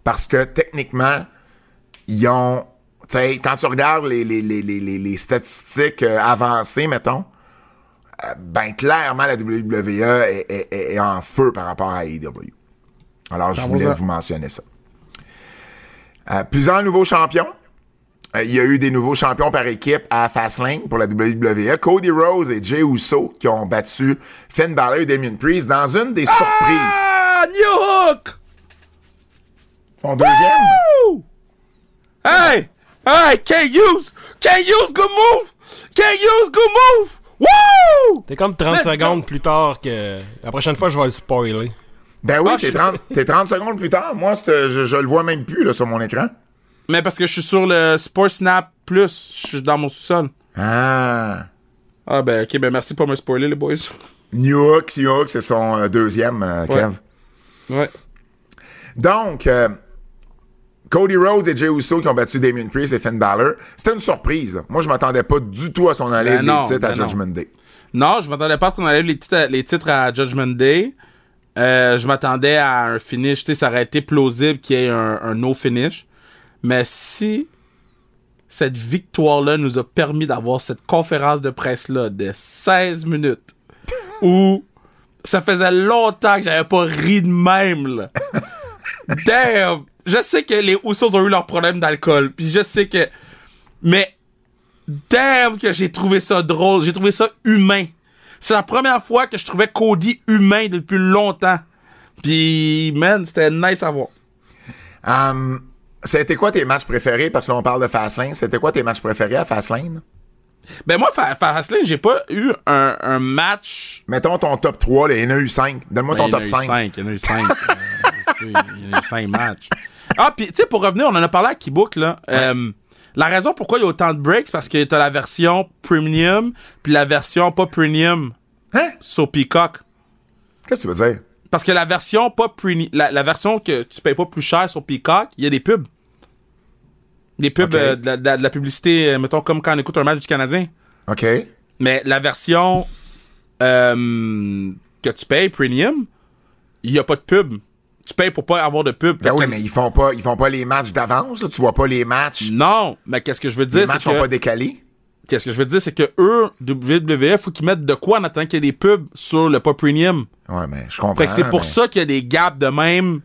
Parce que, techniquement, ils ont... Tu sais, quand tu regardes les, les, les, les, statistiques euh, avancées, mettons, euh, ben, clairement, la WWE est, est- est- est en feu par rapport à AEW. Alors, je voulais 100%. vous mentionner ça. Euh, plusieurs nouveaux champions. Euh, il y a eu des nouveaux champions par équipe à Fastlane pour la WWE. Cody Rose et Jey Uso qui ont battu Finn Balor et Damien Priest dans une des surprises. Ah, New Hook! Son deuxième. Hey! Hey! Can't use! Can't use! Good move! Can't use! Good move! Woo! T'es comme 30 Let's go. secondes plus tard que. La prochaine fois, je vais le spoiler. Ben oui, Ah, t'es je- 30, t'es 30 secondes plus tard. Moi, je, je le vois même plus là, sur mon écran. Mais parce que je suis sur le Sport Snap Plus, je suis dans mon sous-sol. Ah. Ah ben ok, ben merci pour me spoiler les boys. New Hook, New Hook, c'est son euh, deuxième, euh, Kev. Ouais. Donc, euh, Cody Rhodes et Jey Uso qui ont battu Damien Priest et Finn Balor, c'était une surprise. là. Moi, je m'attendais pas du tout à son enlève Ben non, les titres à ben non. Judgment Day. Non, je m'attendais pas à ce qu'on enlève les titres, à- les titres à Judgment Day. Euh, je m'attendais à un finish, tu sais, ça aurait été plausible qu'il y ait un, un no finish. Mais si cette victoire-là nous a permis d'avoir cette conférence de presse-là de 16 minutes où ça faisait longtemps que j'avais pas ri de même, là. Damn! Je sais que les Usos ont eu leurs problèmes d'alcool, puis je sais que... Mais damn que j'ai trouvé ça drôle, j'ai trouvé ça humain. C'est la première fois que je trouvais Cody humain depuis longtemps. Puis, man, c'était nice à voir. Um, c'était quoi tes matchs préférés? Parce qu'on parle de Fastlane. C'était quoi tes matchs préférés à Fastlane? Ben moi, Fa- Fastlane, j'ai pas eu un, un match... Mettons ton top 3, là, il y en a eu 5. Donne-moi Ben, ton il y en top a eu 5. cinq, Il y en a eu 5. il y en a eu 5 matchs. Ah, puis tu sais, pour revenir, on en a parlé à Keybook, là. Euh, la raison pourquoi il y a autant de breaks, c'est parce que t'as la version premium, puis la version pas premium Hein? sur Peacock. Qu'est-ce que tu veux dire? Parce que la version pas preni- la, la version que tu payes pas plus cher sur Peacock, il y a des pubs. Des pubs, euh, de, la, de la- publicité, euh, mettons comme quand on écoute un match du Canadien. OK. Mais la version euh, que tu payes premium, il y a pas de pub. Tu payes pour pas avoir de pub. Ben oui, mais ils font pas, ils font pas les matchs d'avance. Tu vois pas les matchs. Non, mais qu'est-ce que je veux Les dire, c'est matchs sont que pas décalés. Qu'est-ce que je veux dire, c'est que eux, WWF, faut qu'ils mettent de quoi en attendant qu'il y ait des pubs sur le pas premium. Ouais, mais je comprends. Fait que c'est pour mais ça qu'il y a des gaps de même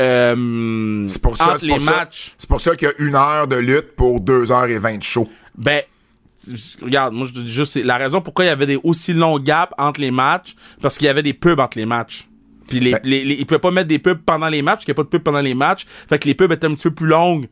euh, C'est pour ça, entre les pour matchs. C'est pour ça qu'il y a une heure de lutte pour deux heures et vingt de show. Ben, regarde, moi je te dis juste, c'est la raison pourquoi il y avait des aussi longs gaps entre les matchs, parce qu'il y avait des pubs entre les matchs. Puis les, Ben- les, les- ils pouvaient pas mettre des pubs pendant les matchs, parce qu'il n'y a pas de pubs pendant les matchs. Fait que les pubs étaient un petit peu plus longues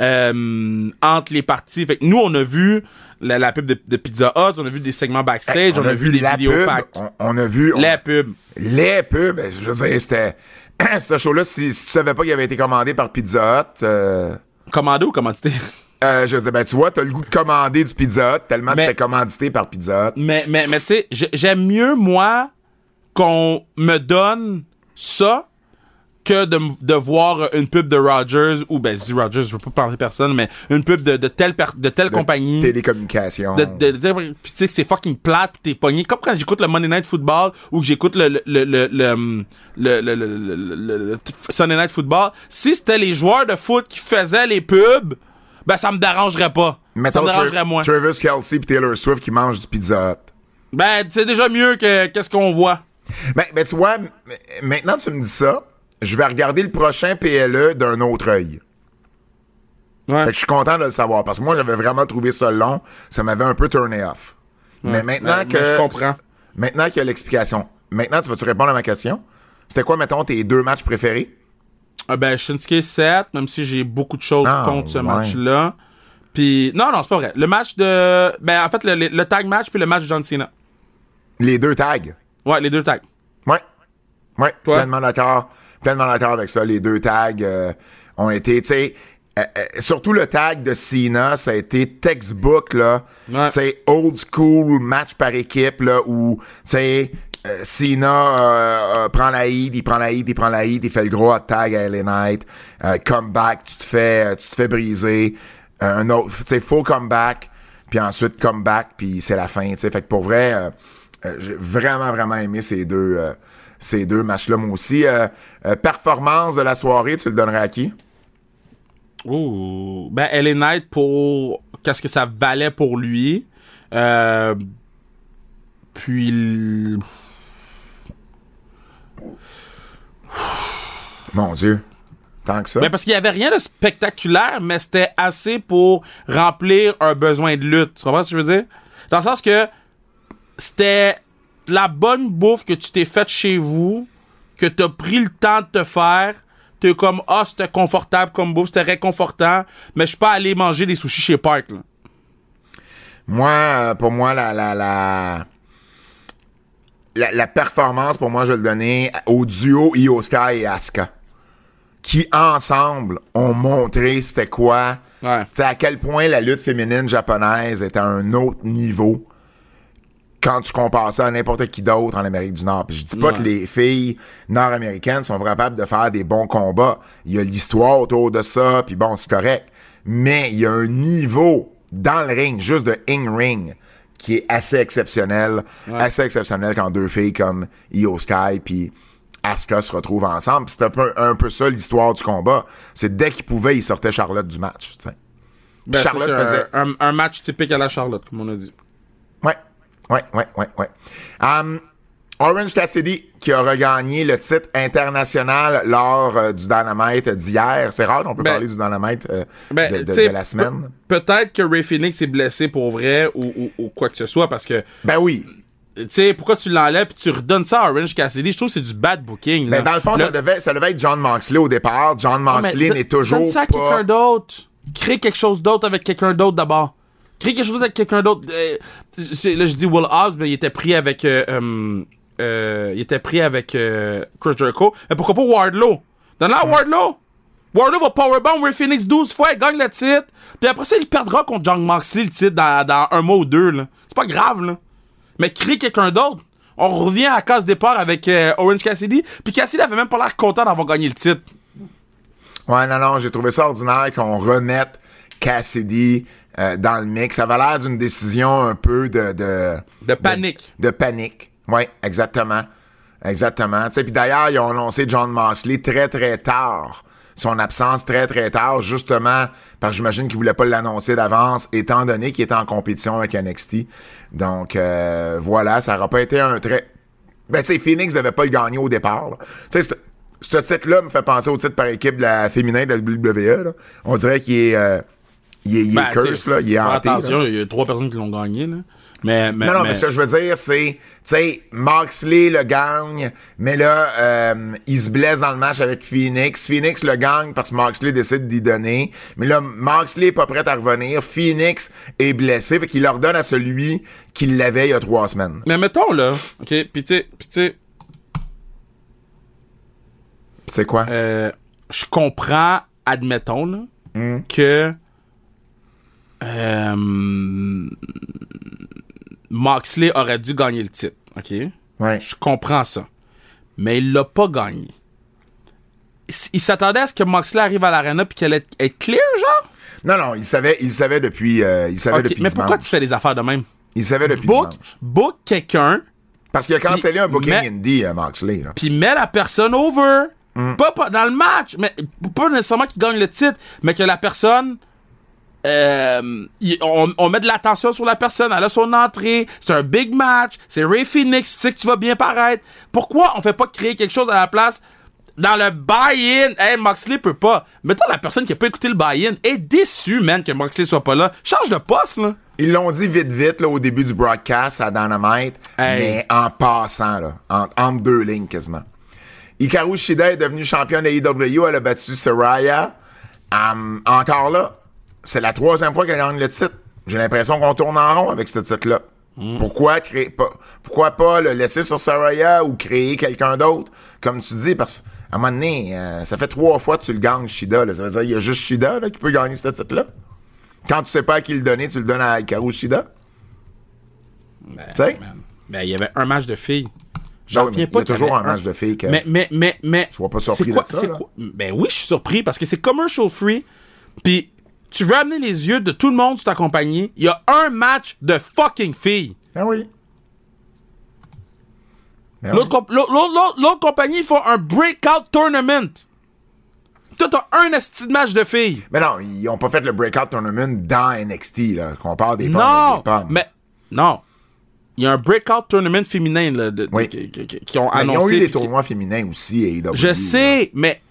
euh, entre les parties. Fait que nous, on a vu la, la pub de, de Pizza Hut, on a vu des segments backstage, on, a, vu, des la vidéos pub, packs. On, on a vu. Les pubs. Les pubs, ben, je veux dire, c'était. Ce show-là, si, si tu savais pas qu'il avait été commandé par Pizza Hut, euh, Commandé ou commandité? euh, je disais, ben, tu vois, t'as le goût de commander du Pizza Hut tellement c'était commandité par Pizza Hut. Mais, mais, mais tu sais, j'ai- j'aime mieux, moi, qu'on me donne ça que de, voir une pub de Rogers, ou ben, je dis Rogers, je veux pas parler personne, mais une pub de, de telle, per- de telle De compagnie. Télécommunication. De, de, de- pis tu sais que c'est fucking plate pis t'es pogné. Comme quand j'écoute le Monday Night Football ou que j'écoute le, le, le, le, le, hum, le, Sunday Night Football. Si c'était les joueurs de foot qui faisaient les pubs, ben ça me dérangerait pas. ça Mettons me dérangerait moins. Travis Kelsey et Taylor Swift qui mangent du Pizza Hut. Ben, c'est déjà mieux que qu'est-ce qu'on voit. Ben, ben, tu vois, maintenant tu me dis ça, je vais regarder le prochain PLE d'un autre œil. Ouais. Fait que je suis content de le savoir parce que moi j'avais vraiment trouvé ça long, ça m'avait un peu turné off. Mais maintenant que je comprends. Maintenant qu'il y a l'explication. Maintenant, tu vas-tu répondre à ma question? C'était quoi mettons tes deux matchs préférés? Ah ben, Shinsuke 7, même si j'ai beaucoup de choses Ah, contre ce ouais. match-là. Puis, non, non, c'est pas vrai. Le match de. Ben, en fait, le, le- le tag match puis le match de John Cena. Les deux tags. Ouais, les deux tags. Ouais. Ouais, Toi? pleinement d'accord. Pleinement d'accord avec ça. Les deux tags euh, ont été, tu sais, euh, euh, surtout le tag de Cena, ça a été textbook, là. Ouais. Tu sais, old school match par équipe, là, où, tu sais, euh, Cena euh, prend la hit, il prend la hit, il prend la hit, il fait le gros hot tag à LA Knight. Euh, comeback, tu te fais, tu te fais briser. Un autre, tu sais, faux comeback, puis ensuite comeback, puis c'est la fin, tu sais. Fait que pour vrai, euh, j'ai vraiment, vraiment aimé ces deux, euh, ces deux matchs-là, moi aussi. Euh, performance de la soirée, tu le donnerais à qui? Ouh. Ben, elle est nette pour qu'est-ce que ça valait pour lui. Euh, puis. Mon Dieu. tant que ça. Mais parce qu'il y avait rien de spectaculaire, mais c'était assez pour remplir un besoin de lutte. Tu comprends ce que je veux dire? Dans le sens que c'était la bonne bouffe que tu t'es faite chez vous, que t'as pris le temps de te faire. T'es comme, ah, c'était confortable comme bouffe, c'était réconfortant, mais je suis pas allé manger des sushis chez Park, là. Moi, euh, pour moi, la, la, la, la, la performance, pour moi, je vais le donner au duo Io Sky et Asuka. Qui, ensemble, ont montré c'était quoi. Ouais. À quel point la lutte féminine japonaise est à un autre niveau quand tu compares ça à n'importe qui d'autre en Amérique du Nord. Puis je dis pas Ouais. que les filles nord-américaines sont capables de faire des bons combats. Il y a l'histoire autour de ça, puis bon, c'est correct. Mais il y a un niveau dans le ring, juste de in-ring, qui est assez exceptionnel. Assez exceptionnel quand deux filles comme Io Sky puis Asuka se retrouvent ensemble. Puis c'est un peu, un peu ça l'histoire du combat. C'est dès qu'ils pouvaient, ils sortaient Charlotte du match. Ben, Charlotte faisait- un, un- un match typique à la Charlotte, comme on a dit. Ouais, ouais, ouais, ouais, ouais. Um, Orange Cassidy qui a regagné le titre international lors euh, du Dynamite d'hier. C'est rare qu'on peut Ben- parler du Dynamite euh, Ben, de, la semaine. Pe- Peut-être que Ray Phoenix est blessé pour vrai ou, ou- ou quoi que ce soit parce que, Ben oui. tu sais, pourquoi tu l'enlèves et tu redonnes ça à Orange Cassidy? Je trouve que c'est du bad booking. Mais là. dans le fond, ça, devait, ça devait être John Moxley au départ. John Moxley n'est toujours Donne ça à pas... quelqu'un d'autre. Crée quelque chose d'autre avec quelqu'un d'autre d'abord. Crée quelque chose avec quelqu'un d'autre. Euh, là, je dis Will Hobbs, mais il était pris avec. euh, euh, il était pris avec Chris Jericho. Mais pourquoi pas Wardlow? Donne-la à Wardlow! Wardlow va powerbomb Ray Phoenix 12 fois, il gagne le titre. Puis après ça, il perdra contre John Moxley le titre dans, dans un mois ou deux. là. C'est pas grave, là. Mais crée quelqu'un d'autre. On revient à la case départ avec Orange Cassidy. Puis Cassidy avait même pas l'air content d'avoir gagné le titre. Ouais, non, non, j'ai trouvé ça ordinaire qu'on remette Cassidy euh, dans le mix. Ça avait l'air d'une décision un peu de... De, De panique. De, panique. Oui, exactement. Exactement. Puis d'ailleurs, ils ont annoncé John Moxley très, très tard. Son absence très, très tard, justement, parce que j'imagine qu'ils voulaient pas l'annoncer d'avance, étant donné qu'il était en compétition avec NXT. Donc, euh, voilà, ça n'aura pas été un très... Ben, tu sais, Phoenix devait pas le gagner au départ. Tu sais, ce- ce titre-là me fait penser au titre par équipe de la féminin de la WWE. Là. On dirait qu'il est, euh, il est, il est Ben, curse, là, il est hanté. Attention, il y a trois personnes qui l'ont gagné, là. Mais, mais, Non, non, mais- mais ce que je veux dire, c'est, tu sais, Moxley le gagne, mais là, euh, il se blesse dans le match avec Phoenix. Phoenix le gagne parce que Moxley décide d'y donner. Mais là, Moxley est pas prêt à revenir. Phoenix est blessé, fait qu'il leur donne à celui qui l'avait il y a trois semaines. mais mettons, là, OK, pis tu sais, pis tu sais, C'est quoi? euh, je comprends, admettons, là, Hmm. que euh, Moxley aurait dû gagner le titre, OK? Ouais. Je comprends ça. Mais il l'a pas gagné. Il s'attendait à ce que Moxley arrive à l'arena puis qu'elle est, clear, genre? Non, non, il savait, il savait depuis, euh, il savait Ok, depuis mais pourquoi tu fais des affaires de même? Il savait depuis Book, dimanche. book quelqu'un Parce qu'il a cancellé un booking mais- indie, euh, Moxley, puis met la personne over. Mm. Pas, pas dans le match, mais pas nécessairement qu'il gagne le titre, mais que la personne. Euh, on, on met de l'attention sur la personne, elle a son entrée, c'est un big match, c'est Ray Phoenix, tu sais que tu vas bien paraître. Pourquoi on fait pas créer quelque chose à la place dans le buy-in? Hey, Moxley peut pas. Mettons la personne qui a pas écouté le buy-in est déçue, man, que Moxley soit pas là. Change de poste, là. Ils l'ont dit vite, vite, là, au début du broadcast à Dynamite, Hey. mais en passant, là, en- entre deux lignes quasiment. Hikaru Shida est devenue championne AEW, elle a battu Saraya. Hum, encore là, c'est la troisième fois qu'elle gagne le titre. J'ai l'impression qu'on tourne en rond avec ce titre-là. Pourquoi créer pas, pourquoi pas le laisser sur Saraya ou créer quelqu'un d'autre, comme tu dis, parce qu'à un moment donné, euh, ça fait trois fois que tu le gagnes Shida, là. Ça veut dire qu'il y a juste Shida, là, qui peut gagner ce titre-là. Quand tu sais pas à qui le donner, tu le donnes à Hikaru Shida. Tu sais? Ben, il y avait un match de filles. Ben J'en reviens il pas y a toujours un match de filles. Mais, mais, mais, mais. Sois pas surpris quoi, de ça, quoi- Ben oui, je suis surpris parce que c'est commercial free. Puis tu veux amener les yeux de tout le monde sur ta compagnie? Il y a un match de fucking filles. Ah oui. Ben L'autre comp- l'autre- l'autre compagnie, ils font un breakout tournament. Toi, t'as un esti de match de filles. Mais non, ils ont pas fait le breakout tournament dans NXT, là, qu'on parle des pommes. Non, des pommes. mais non. Il y a un breakout tournament féminin là, de- de- Oui. qui, qui- qui- qui ont Mais ils ont annoncé. eu des tournois féminins aussi, AEW. Je là. sais, mais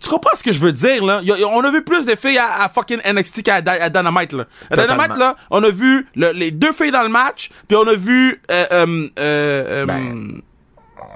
Tu comprends ce que je veux dire, là? Y a- y a- on a vu plus de filles à, à fucking NXT qu'à Dynamite, là. À Totalement. Dynamite, là, on a vu le- les deux filles dans le match, puis on a vu... Euh, euh, euh, euh, Ben,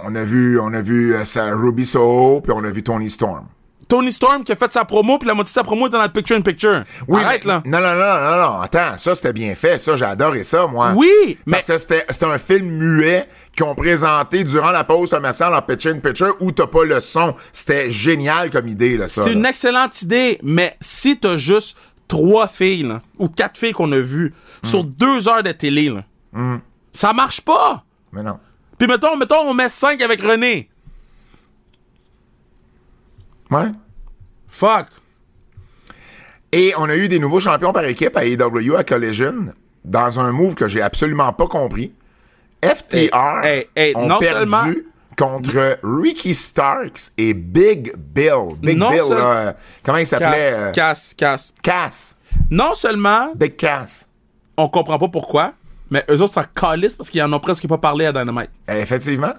On a vu, on a vu euh, ça, Ruby Soho, puis on a vu Tony Storm. Tony Storm qui a fait sa promo, puis la moitié de sa promo était dans le picture-in-picture. Arrête, mais- là. Non, non, non, non, non. Attends, ça, c'était bien fait. Ça, j'ai adoré ça, moi. Oui, mais... Parce que c'était un film muet qu'ils ont présenté durant la pause commerciale en picture-in-picture où t'as pas le son. C'était génial comme idée, là, ça. C'est une excellente idée, mais si t'as juste trois filles, là, ou quatre filles qu'on a vues Hmm. sur deux heures de télé, là, ça marche pas. Mais non. Puis mettons, mettons, on met cinq avec René. Ouais. Fuck. Et on a eu des nouveaux champions par équipe à AEW à Collision dans un move que j'ai absolument pas compris. FTR Hey, hey, hey, ont non perdu seulement- contre Ricky Starks et Big Bill. Big Non Bill, seul- euh, comment il s'appelait? Euh, casse, casse. Cass. Non seulement Big Cass. on comprend pas pourquoi, mais eux autres s'en calissent parce qu'ils en ont presque pas parlé à Dynamite. Effectivement.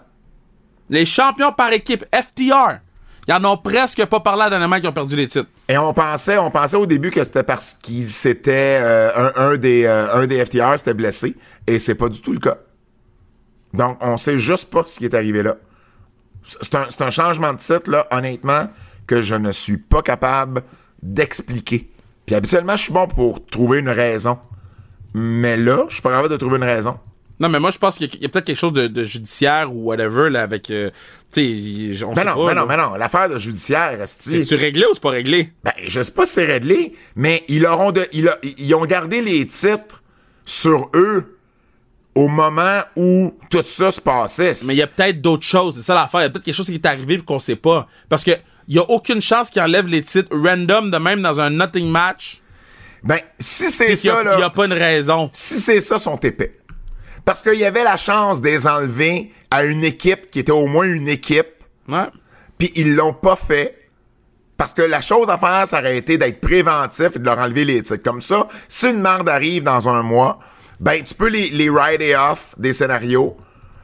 Les champions par équipe, FTR, ils en ont presque pas parlé à Dynamite qui ont perdu les titres. Et on pensait, on pensait au début que c'était parce qu'il s'était euh, un, des euh, un des FTR s'était blessé et c'est pas du tout le cas. Donc on sait juste pas ce qui est arrivé là. C'est un, un changement de titre là, honnêtement, que je ne suis pas capable d'expliquer. Puis habituellement, je suis bon pour trouver une raison. Mais là, je suis pas capable de trouver une raison. Non, mais moi, je pense qu'il y a, peut-être quelque chose de, de judiciaire ou whatever, là, avec. euh, tu sais, on Mais sait non, pas. mais non, mais non. L'affaire de judiciaire, C'est-tu réglé ou c'est pas réglé? Ben, je sais pas si c'est réglé, mais ils auront de, ils, a- ils ont gardé les titres sur eux au moment où tout ça se passait. Mais il y a peut-être d'autres choses, c'est ça l'affaire. Il y a peut-être quelque chose qui est arrivé et qu'on sait pas. Parce que il y a aucune chance qu'ils enlèvent les titres random de même dans un nothing match. Ben, si c'est ça, a, il y a pas une raison. Si c'est ça, sont épais. Parce qu'il y avait la chance de les enlever à une équipe qui était au moins une équipe, Ouais. puis ils l'ont pas fait. Parce que la chose à faire, ça aurait été d'être préventif et de leur enlever les titres. Comme ça, si une merde arrive dans un mois, ben, tu peux les, les rider off des scénarios,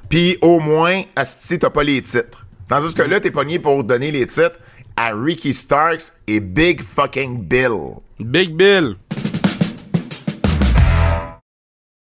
puis au moins, asti, t'as pas les titres. Tandis que là, t'es pogné pour donner les titres à Ricky Starks et Big fucking Bill. Big Bill.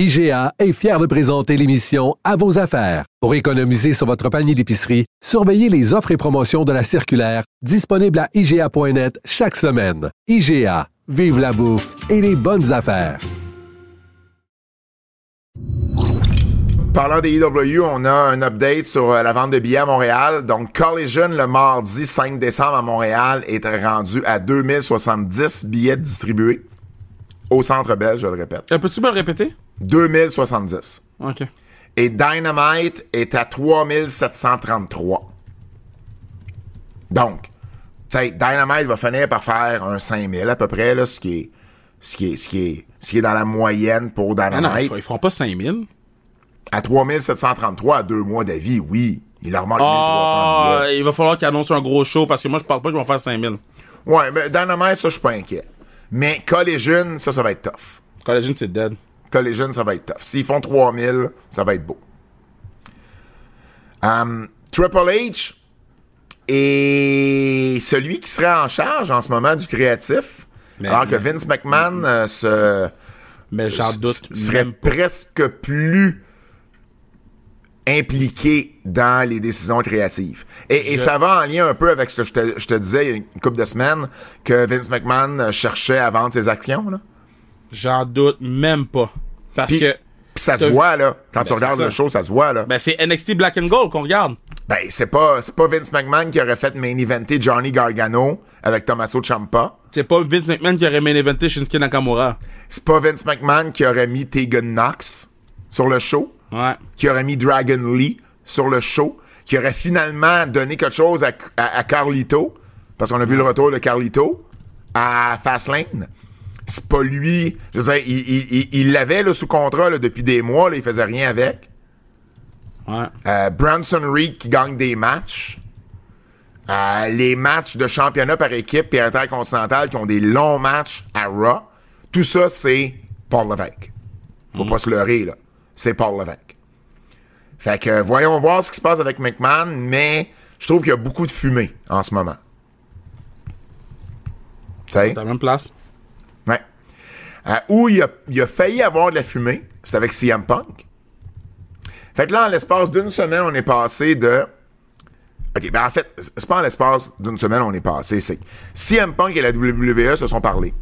IGA est fier de présenter l'émission À vos affaires. Pour économiser sur votre panier d'épicerie, surveillez les offres et promotions de la circulaire disponible à IGA.net chaque semaine. IGA, vive la bouffe et les bonnes affaires. Parlant des EW, on a un update sur euh, la vente de billets à Montréal. Donc, Collision, le mardi 5 décembre à Montréal, est rendu à 2070 billets distribués au Centre Belge, je le répète. Euh, Peux-tu me le répéter? 2070. OK. Et Dynamite est à 3733. Donc, tu sais, Dynamite va finir par faire un 5000 à peu près, là, ce qui est, ce qui est, ce qui est, ce qui est dans la moyenne pour Ah non, Dynamite. ils, feront pas 5000. À 3733 à deux mois d'avis, oui. Il leur manque 1300 billets. il va falloir qu'ils annoncent un gros show parce que moi, je parle pas qu'ils vont faire 5000. Ouais, mais Dynamite, ça, je suis pas inquiet. Mais Collision, ça, ça va être tough. Collision, c'est dead. Collision, ça va être tough. S'ils font 3000, ça va être beau. Um, Triple H est celui qui serait en charge en ce moment du créatif, Mais- alors que Vince McMahon euh, se, Mais j'en doute serait presque plus impliqué dans les décisions créatives. Et, ça va en lien un peu avec ce que je te, je te disais il y a une couple de semaines, que Vince McMahon cherchait à vendre ses actions. Là. J'en doute même pas. Parce que Puis Puis ça se voit, là. Quand Ben, tu regardes c'est le show, ça se voit, là. Ben, c'est NXT Black and Gold qu'on regarde. Ben, c'est pas, pas Vince McMahon qui aurait fait main eventer Johnny Gargano avec Tommaso Ciampa. C'est pas Vince McMahon qui aurait main eventé Shinsuke Nakamura. C'est pas Vince McMahon qui aurait mis Tegan Knox sur le show. Ouais. qui aurait mis Dragon Lee sur le show, qui aurait finalement donné quelque chose à, à- à Carlito, parce qu'on a vu le retour de Carlito à Fastlane. C'est pas lui. Je dire, il- l'avait sous contrat là, depuis des mois, là, il faisait rien avec. Ouais. Euh, Branson Reed qui gagne des matchs. Euh, les matchs de championnat par équipe et intercontinental qui ont des longs matchs à Raw. Tout ça, c'est Paul Levesque. Faut pas se leurrer, là. C'est Paul Levesque. Fait que euh, voyons voir ce qui se passe avec McMahon, mais je trouve qu'il y a beaucoup de fumée en ce moment. Sais? La même place. Euh, où il a, il a failli avoir de la fumée, c'est avec CM Punk. Fait que là, en l'espace d'une semaine, on est passé de. OK, ben en fait, c'est pas en l'espace d'une semaine on est passé, CM Punk et la WWE se sont parlé.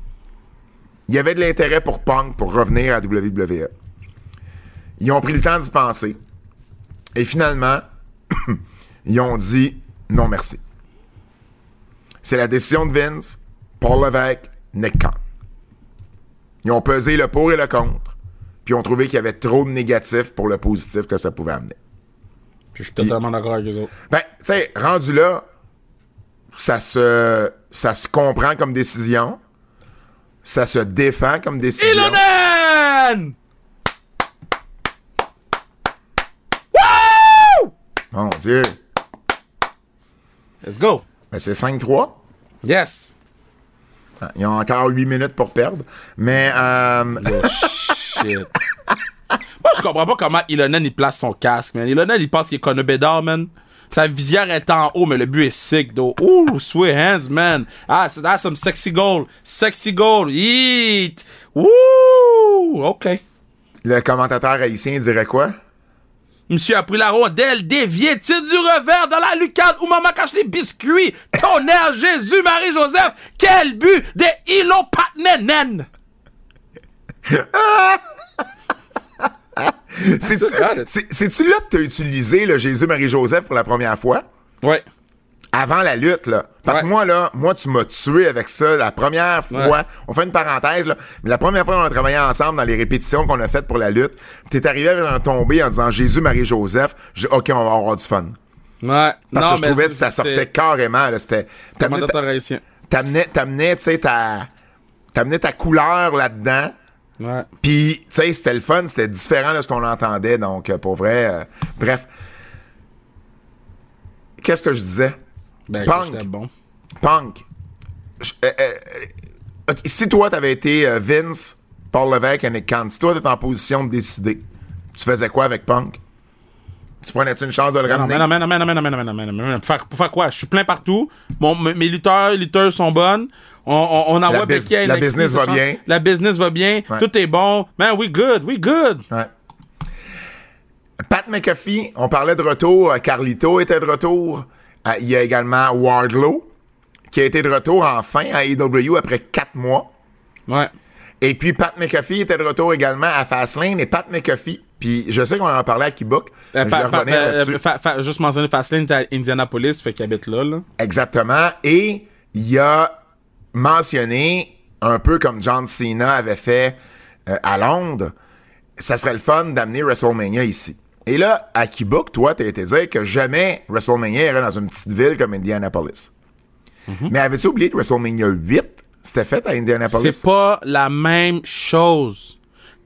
Il y avait de l'intérêt pour Punk pour revenir à la WWE. Ils ont pris le temps d'y penser. Et finalement, ils ont dit non merci. C'est la décision de Vince, Paul Levesque, Nick. Ils ont pesé le pour et le contre, puis ils ont trouvé qu'il y avait trop de négatifs pour le positif que ça pouvait amener. Puis je suis totalement d'accord avec les autres. Ben, tu sais, rendu là, ça se, ça se comprend comme décision, ça se défend comme décision. Ilonen! Mon Dieu. Let's go. Ben, c'est 5-3. Yes. Ah, Ils ont encore 8 minutes pour perdre. Mais, euh, Oh shit. Moi, je comprends pas comment Ilonen il place son casque, man. Ilonen il pense qu'il est Conor Bedard, man. Sa visière est en haut, mais le but est sick, though. Ouh, sweet hands, man. Ah, c'est- that's some sexy goal. Sexy goal. Yeet. Wouh! OK. le commentateur haïtien dirait quoi? Monsieur a pris la rondelle, dévié, tire du revers dans la lucarne où maman cache les biscuits? Tonnerre, Jésus, Marie-Joseph. Quel but de Ilo Patnenen. C'est-tu là que tu as utilisé le Jésus-Marie-Joseph pour la première fois? Ouais. Avant la lutte, là. Parce que moi, là, moi, tu m'as tué avec ça la première fois. Ouais. On fait une parenthèse, là. Mais la première fois qu'on a travaillé ensemble dans les répétitions qu'on a faites pour la lutte, t'es arrivé avec un tombé en disant Jésus, Marie, Joseph. J'ai OK, on va avoir du fun. Ouais. Parce que je trouvais que ça sortait carrément. C'était. T'amenais t'amenais, tu sais, ta. T'amenais ta couleur là-dedans. Ouais. Puis, tu sais, c'était le fun, c'était différent de ce qu'on entendait. Donc, euh, pour vrai, euh, bref. Qu'est-ce que je disais? Ben, Punk. bon. Punk. Je- euh, si toi, t'avais été Vince, Paul Levesque et Nick Khan, si toi, t'étais en position de décider, tu faisais quoi avec Punk? Tu prenais-tu une chance de le Non, ramener? non, mais non, mais non, mais non, mais non, mais non, mais non, mais non. Pour faire, pour faire quoi? Je suis plein partout. Mon, mes lutteurs, lutteurs sont bonnes. On, on, on envoie Becky la business va bien. La business va bien. Tout est bon. Man, we good. We good. Ouais. Pat McAfee, on parlait de retour. euh, Carlito était de retour. Euh, Il y a également Wardlow, qui a été de retour enfin à AEW après quatre mois. Ouais. Et puis Pat McAfee était de retour également à Fastlane. Et Pat McAfee, puis je sais qu'on en parlait à Keybook. Euh, pa- pa- euh, juste mentionner Fastlane est à Indianapolis, fait qu'il habite là, là. Exactement. Et il a mentionné, un peu comme John Cena avait fait euh, à Londres, ça serait le fun d'amener WrestleMania ici. Et là, à Keybook, toi, t'as été dire que jamais WrestleMania irait dans une petite ville comme Indianapolis. Mhm. Mais avais-tu oublié que WrestleMania 8, c'était fait à Indianapolis? C'est pas la même chose.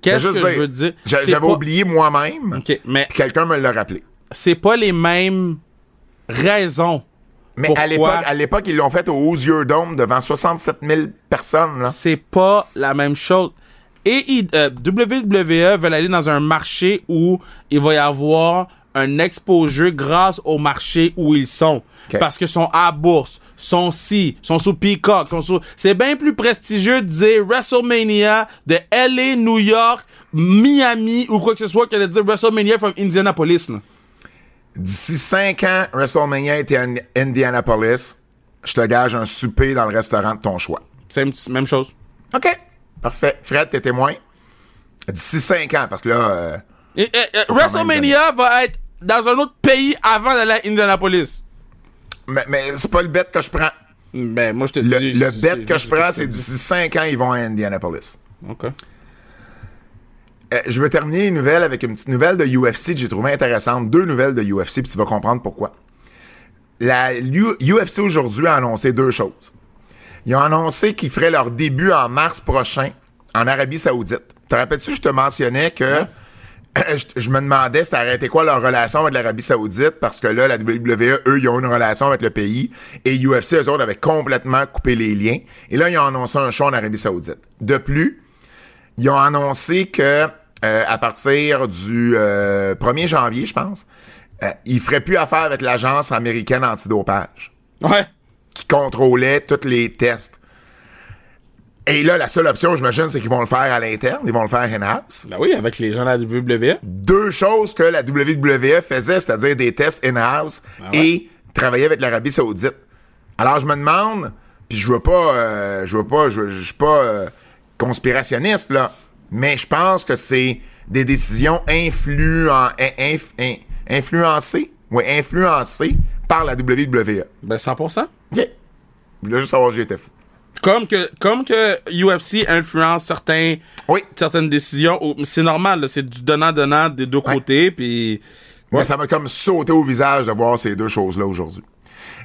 Qu'est-ce que je veux dire? J'avais pas- oublié moi-même, OK, mais quelqu'un me l'a rappelé. c'est pas les mêmes raisons. Mais Pourquoi? à l'époque, à l'époque, ils l'ont fait au Hoosier Dome devant 67 000 personnes. C'est pas la même chose. Et euh, WWE veulent aller dans un marché où il va y avoir un exposure grâce au marché où ils sont. Parce que sont à bourse, sont si, sont sous Peacock, sont sous... C'est bien plus prestigieux de dire WrestleMania de LA, New York, Miami ou quoi que ce soit que de dire WrestleMania from Indianapolis. D'ici 5 ans, WrestleMania était à Indianapolis. Je te gage un souper dans le restaurant de ton choix. C'est la même chose. OK. Parfait. Fred, t'es témoin. D'ici 5 ans, parce que là... euh, Et- et- et Faut quand même WrestleMania va être dans un autre pays avant d'aller à Indianapolis. mais mais c'est pas le bet que je prends. Ben, moi, je te Le, dis. le bet que je prends, c'est d'ici 5 ans, ils vont à Indianapolis. OK. Euh, je veux terminer les nouvelles avec une petite nouvelle de UFC que j'ai trouvé intéressante. Deux nouvelles de UFC, puis tu vas comprendre pourquoi. La U- UFC aujourd'hui a annoncé deux choses. Ils ont annoncé qu'ils feraient leur début en mars prochain en Arabie Saoudite. Te rappelles-tu, je te mentionnais que je, je me demandais c'était arrêté quoi leur relation avec l'Arabie Saoudite? Parce que là, la WWE, eux, ils ont une relation avec le pays et UFC, eux autres, avaient complètement coupé les liens. Et là, ils ont annoncé un show en Arabie Saoudite. De plus, ils ont annoncé que euh, à partir du euh, 1er janvier, je pense, euh, ils feraient plus affaire avec l'agence américaine antidopage Ouais. qui contrôlait tous les tests. Et là, la seule option, j'imagine, c'est qu'ils vont le faire à l'interne, ils vont le faire in-house. Ben oui, avec les gens de la WWE. Deux choses que la WWE faisait, c'est-à-dire des tests in-house Ah ouais. et travailler avec l'Arabie Saoudite. Alors, je me demande, puis je veux pas, euh, je veux pas, je, je suis pas euh, conspirationniste, là, mais je pense que c'est des décisions influen, in- inf- in- influencées, oui, influencées par la WWE. Ben 100%. OK. Là, juste savoir que j'étais fou. Comme que, comme que UFC influence certains, Oui. certaines décisions, c'est normal, là, c'est du donnant-donnant des deux côtés, puis... Mais ça m'a comme sauté au visage de voir ces deux choses-là aujourd'hui.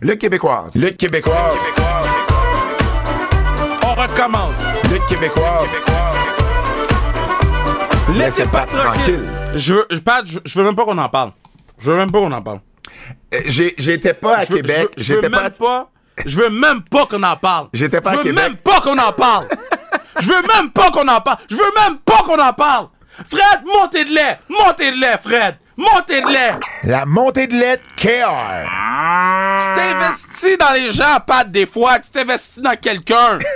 Le Québécoise. Le Québécois. On recommence! Le Québécois. Laissez pas tranquille. Je veux, je, Pat, je, je veux même pas qu'on en parle. Je veux même pas qu'on en parle. Euh, j'ai- J'étais pas à Je Québec. J'étais pas, même pas. Je veux même pas qu'on en parle. J'étais pas à Je veux Québec. même pas qu'on en parle. Je veux même pas qu'on en parle. Je veux même pas qu'on en parle. Fred, montez de lait. Montez de lait, Fred. Montez de lait. La montée de lait KR. Tu t'investis dans les gens, Pat, des fois. Tu t'investis dans quelqu'un.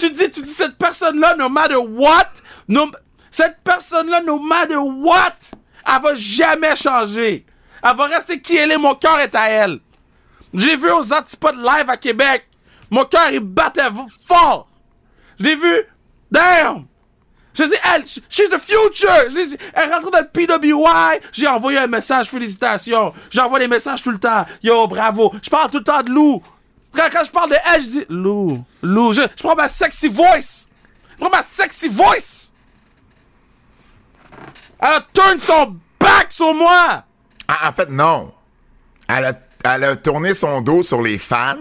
tu dis, tu dis, cette personne-là, no matter what, no- cette personne-là, no matter what, elle va jamais changer. Elle va rester qui elle est, mon cœur est à elle. Je l'ai vu aux Antipodes live à Québec. Mon cœur, il battait fort. Je l'ai vu. Damn! Je dis, elle, sh- she's the future! Elle rentre dans le PWI. J'ai envoyé un message, félicitations. J'envoie des messages tout le temps. Yo, bravo. Je parle tout le temps de Lou. Quand, je parle de elle, je dis, Lou, Lou, je, prends ma sexy voice. Je prends ma sexy voice. Elle a turn son back sur moi. En, en fait, non. Elle a, elle a tourné son dos sur les fans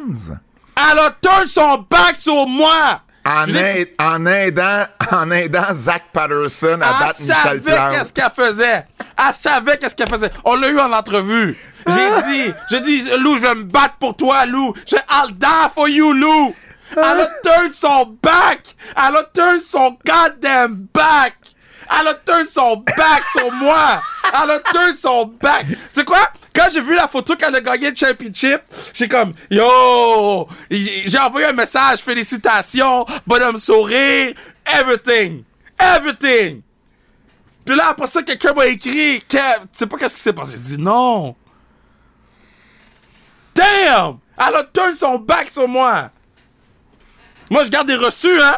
Elle a turn son back sur moi. en, Je l'ai- aid- en aidant, en aidant Zach Patterson à Elle battre Michel savait Plante. qu'est-ce qu'elle faisait. Elle savait qu'est-ce qu'elle faisait. On l'a eu en entrevue. J'ai dit, j'ai dit, Lou, je vais me battre pour toi, Lou. J'ai I'll die for you, Lou. Elle a turn son back. Elle a turn son goddamn back. Elle a turn son back sur moi. Elle a turn son back. Tu sais quoi? Quand j'ai vu la photo qu'elle a gagné le championship, j'ai comme, yo, j'ai envoyé un message, félicitations, bonhomme sourire, everything. Everything. Puis là, après ça, quelqu'un m'a écrit, Kev, tu sais pas qu'est-ce qui s'est passé? Je dis non. Damn! Elle a turn son back sur moi. Moi, je garde des reçus, hein?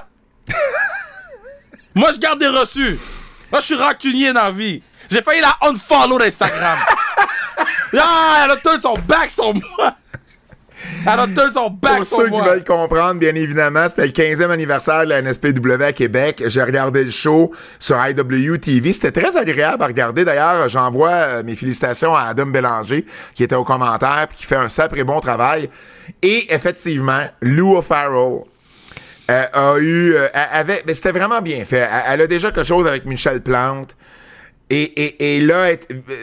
Moi, je garde des reçus. Moi, je suis rancunier dans la vie. J'ai failli la unfollow d'Instagram. ah, elle a turn son back sur moi. Elle a turn son back Pour sur ceux qui veulent comprendre, bien évidemment, c'était le 15e anniversaire de la NSPW à Québec. J'ai regardé le show sur IWTV. C'était très agréable à regarder. D'ailleurs, j'envoie euh, mes félicitations à Adam Bélanger, qui était au commentaire puis qui fait un sacré bon travail. Et effectivement, Lou O'Farrell euh, a eu... euh, avait, mais c'était vraiment bien fait. Elle, a déjà quelque chose avec Michel Plante. Et, et, et là,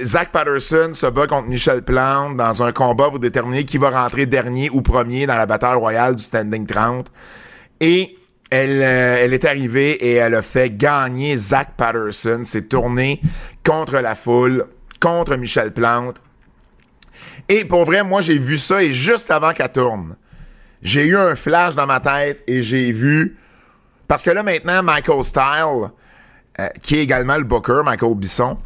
Zach Patterson se bat contre Michel Plante dans un combat pour déterminer qui va rentrer dernier ou premier dans la bataille royale du Standing 30. Et elle, euh, elle est arrivée et elle a fait gagner Zach Patterson. s'est tourné contre la foule, contre Michel Plante. Et pour vrai, moi, j'ai vu ça et juste avant qu'elle tourne, j'ai eu un flash dans ma tête et j'ai vu... Parce que là, maintenant, Michael Style, euh, qui est également le booker, Michael Bisson,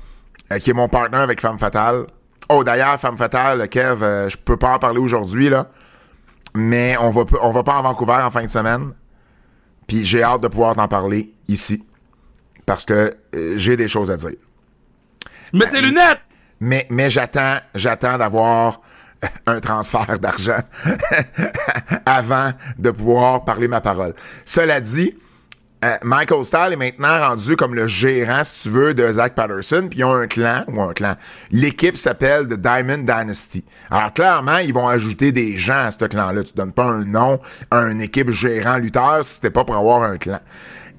euh, qui est mon partenaire avec Femme Fatale. Oh, d'ailleurs, Femme Fatale, Kev, euh, je peux pas en parler aujourd'hui, là. Mais on va, on va pas à Vancouver en fin de semaine. Puis j'ai hâte de pouvoir t'en parler ici. Parce que euh, j'ai des choses à dire. Mets tes lunettes! Mais, mais j'attends, j'attends d'avoir un transfert d'argent avant de pouvoir parler ma parole. Cela dit, euh, Michael Stahl est maintenant rendu comme le gérant, si tu veux, de Zach Patterson, puis ils ont un clan, ou un clan. L'équipe s'appelle The Diamond Dynasty. Alors, clairement, ils vont ajouter des gens à ce clan-là. Tu donnes pas un nom à une équipe gérant lutteur si c'était pas pour avoir un clan.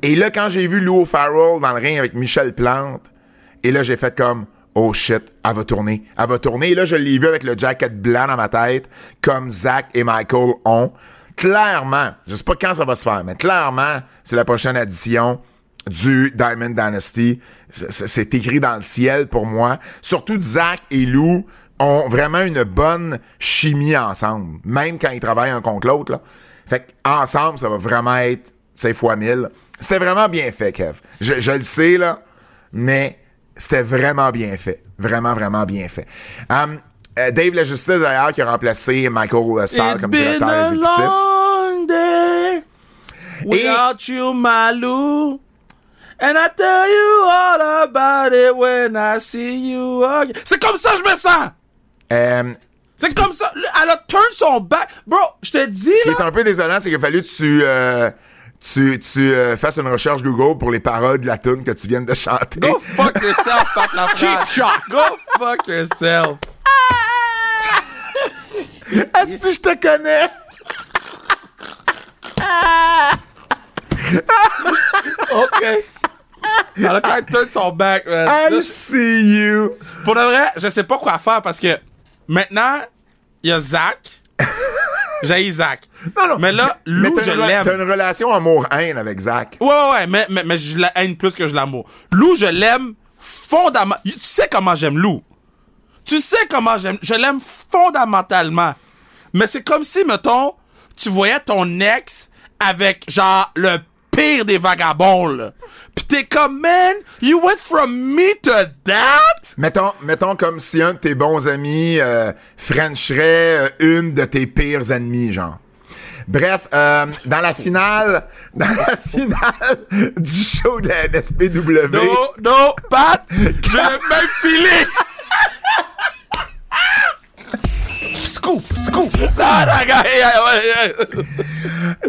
Et là, quand j'ai vu Lou Farrell dans le ring avec Michel Plante, et là, j'ai fait comme, oh shit, elle va tourner, elle va tourner. Et là, je l'ai vu avec le jacket blanc dans ma tête, comme Zach et Michael ont. Clairement, je sais pas quand ça va se faire, mais clairement, c'est la prochaine édition du Diamond Dynasty. C'est- écrit dans le ciel pour moi. Surtout Zach et Lou ont vraiment une bonne chimie ensemble, même quand ils travaillent un contre l'autre. Fait ensemble, ça va vraiment être 5 fois 1000. C'était vraiment bien fait, Kev. Je, je le sais, là, mais c'était vraiment bien fait. Vraiment, vraiment bien fait. Um, euh, Dave La Justice, d'ailleurs, qui a remplacé Michael Starr It's comme directeur exécutif. long day without you, my Lou. And I tell you all about it when I see you again. C'est comme ça que je me sens! Euh, C'est comme ça. Elle a turn son back. Bro, je te dis, Ce qui est un peu désolant, c'est qu'il a fallu que tu, euh, tu, tu euh, fasses une recherche Google pour les paroles de la tune que tu viens de chanter. Go fuck yourself, Pat Lafrance. Go fuck yourself. Est-ce que je te connais? OK. Elle a quand même turn son back, man. I Là, see you. Pour de vrai, je sais pas quoi faire parce que maintenant, il y a Zach. J'ai Zach. Non, non. Mais là, Lou, je l'aime. T'as une relation amour-haine avec Zach. Ouais, ouais, ouais, mais, mais, mais je la haine plus que je l'amour. Lou, je l'aime fondamentalement. Tu sais comment j'aime Lou. Tu sais comment j'aime. Je l'aime fondamentalement. Mais c'est comme si, mettons, tu voyais ton ex avec, genre, le pire des vagabonds, là. Pis t'es comme, man, you went from me to that? Mettons, mettons comme si un de tes bons amis euh, frencherait euh, une de tes pires ennemis, genre. Bref, euh, dans la finale, dans la finale du show de la NSPW, No, no, Pat, j'ai le même feeling. scoop, scoop.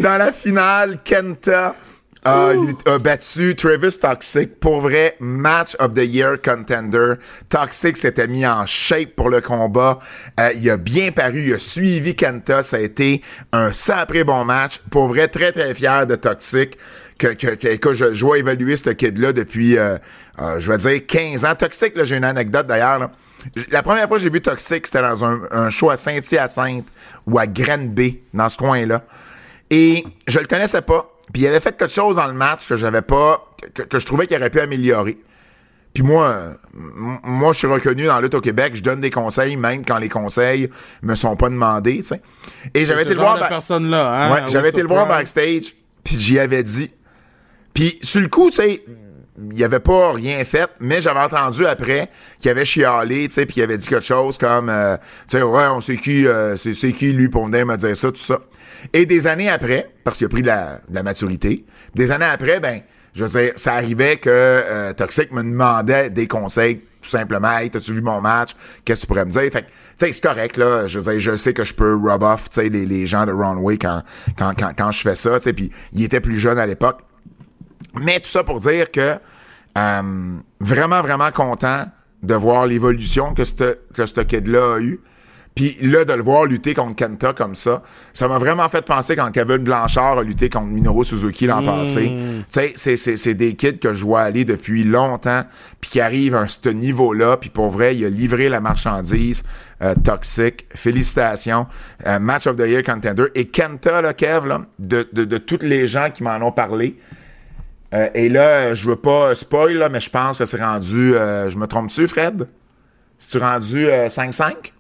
Dans la finale, Kenta a, a battu Travis Toxic. Pour vrai, match of the year contender. Toxic s'était mis en shape pour le combat. Euh, il a bien paru, il a suivi Kenta. Ça a été un sacré bon match. Pour vrai, très très fier de Toxic. Que, que, que, écoute, je, je vois évaluer ce kid-là depuis, euh, euh, je vais dire, 15 ans. Toxic, là, j'ai une anecdote d'ailleurs. là. La première fois que j'ai vu Toxic, c'était dans un, un show à Saint-Hyacinthe ou à Granby, dans ce coin-là. Et je le connaissais pas. Puis il avait fait quelque chose dans le match que j'avais pas, que, que je trouvais qu'il aurait pu améliorer. Puis moi, moi, je suis reconnu dans la lutte au Québec. Je donne des conseils, même quand les conseils me sont pas demandés, tu sais. Et j'avais été le voir. hein? Ouais, j'avais été le voir backstage, puis j'y avais dit. Puis sur le coup, tu sais, il avait pas rien fait, mais j'avais entendu après qu'il avait chialé, tu sais, puis il avait dit quelque chose comme, euh, tu sais, ouais, on sait qui, euh, c'est c'est qui lui pour venir me dire ça, tout ça. Et des années après, parce qu'il a pris de la, de la maturité, des années après, ben, je veux dire, ça arrivait que euh, Toxic me demandait des conseils, tout simplement, hey, t'as-tu vu mon match? Qu'est-ce que tu pourrais me dire? Fait que, tu sais, c'est correct, là. Je veux dire, je sais que je peux rub off, tu sais, les, les gens de Runway quand, quand, quand, quand je fais ça, tu sais, puis il était plus jeune à l'époque. Mais tout ça pour dire que euh, vraiment, vraiment content de voir l'évolution que ce que kid-là a eu. Puis là, de le voir lutter contre Kenta comme ça, ça m'a vraiment fait penser quand Kevin Blanchard a lutté contre Minoru Suzuki l'an passé. Tu sais, c'est- c'est c'est des kids que je vois aller depuis longtemps, puis qui arrivent à ce niveau-là, puis pour vrai, il a livré la marchandise euh, toxique. Félicitations. Euh, match of the Year Contender. Et Kenta, là, Kev, là, de, de, de tous les gens qui m'en ont parlé, euh, et là, je veux pas spoil, là, mais je pense que c'est rendu. je me trompe-tu, Fred? C'est-tu rendu euh, 5-5?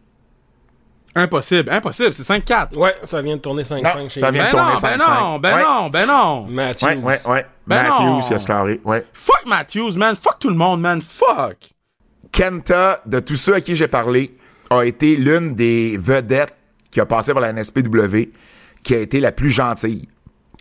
Impossible, impossible, c'est 5-4. Ouais, ça vient de tourner 5-5 Non, chez ça vient de Ben tourner non, ben 5-5. non, ben Ouais. non, ben non. Matthews. Ouais, ouais, ouais. Ben Matthews, il a scarré, ouais. Fuck Matthews, man. Fuck tout le monde, man. Fuck. Kenta, de tous ceux à qui j'ai parlé, a été l'une des vedettes qui a passé par la NSPW, qui a été la plus gentille.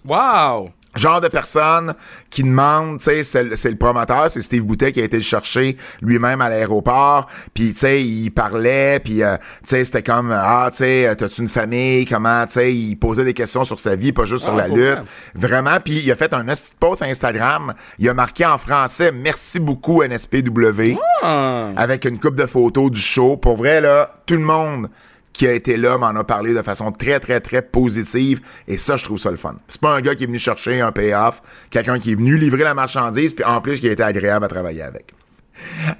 Wow. Genre de personne qui demande, tu sais, c'est, le- promoteur, c'est Steve Boutet qui a été le chercher lui-même à l'aéroport, puis tu sais, il parlait, puis euh, tu sais, c'était comme ah, tu sais, t'as-tu une famille, comment, tu sais, il posait des questions sur sa vie, pas juste sur Ah, la lutte, vrai? vraiment, puis il a fait un petit post Instagram, il a marqué en français merci beaucoup NSPW Ah. avec une coupe de photos du show. Pour vrai, là, tout le monde qui a été là m'en a parlé de façon très, très, très positive. Et ça, je trouve ça le fun. C'est pas un gars qui est venu chercher un payoff, quelqu'un qui est venu livrer la marchandise, puis en plus, qui a été agréable à travailler avec.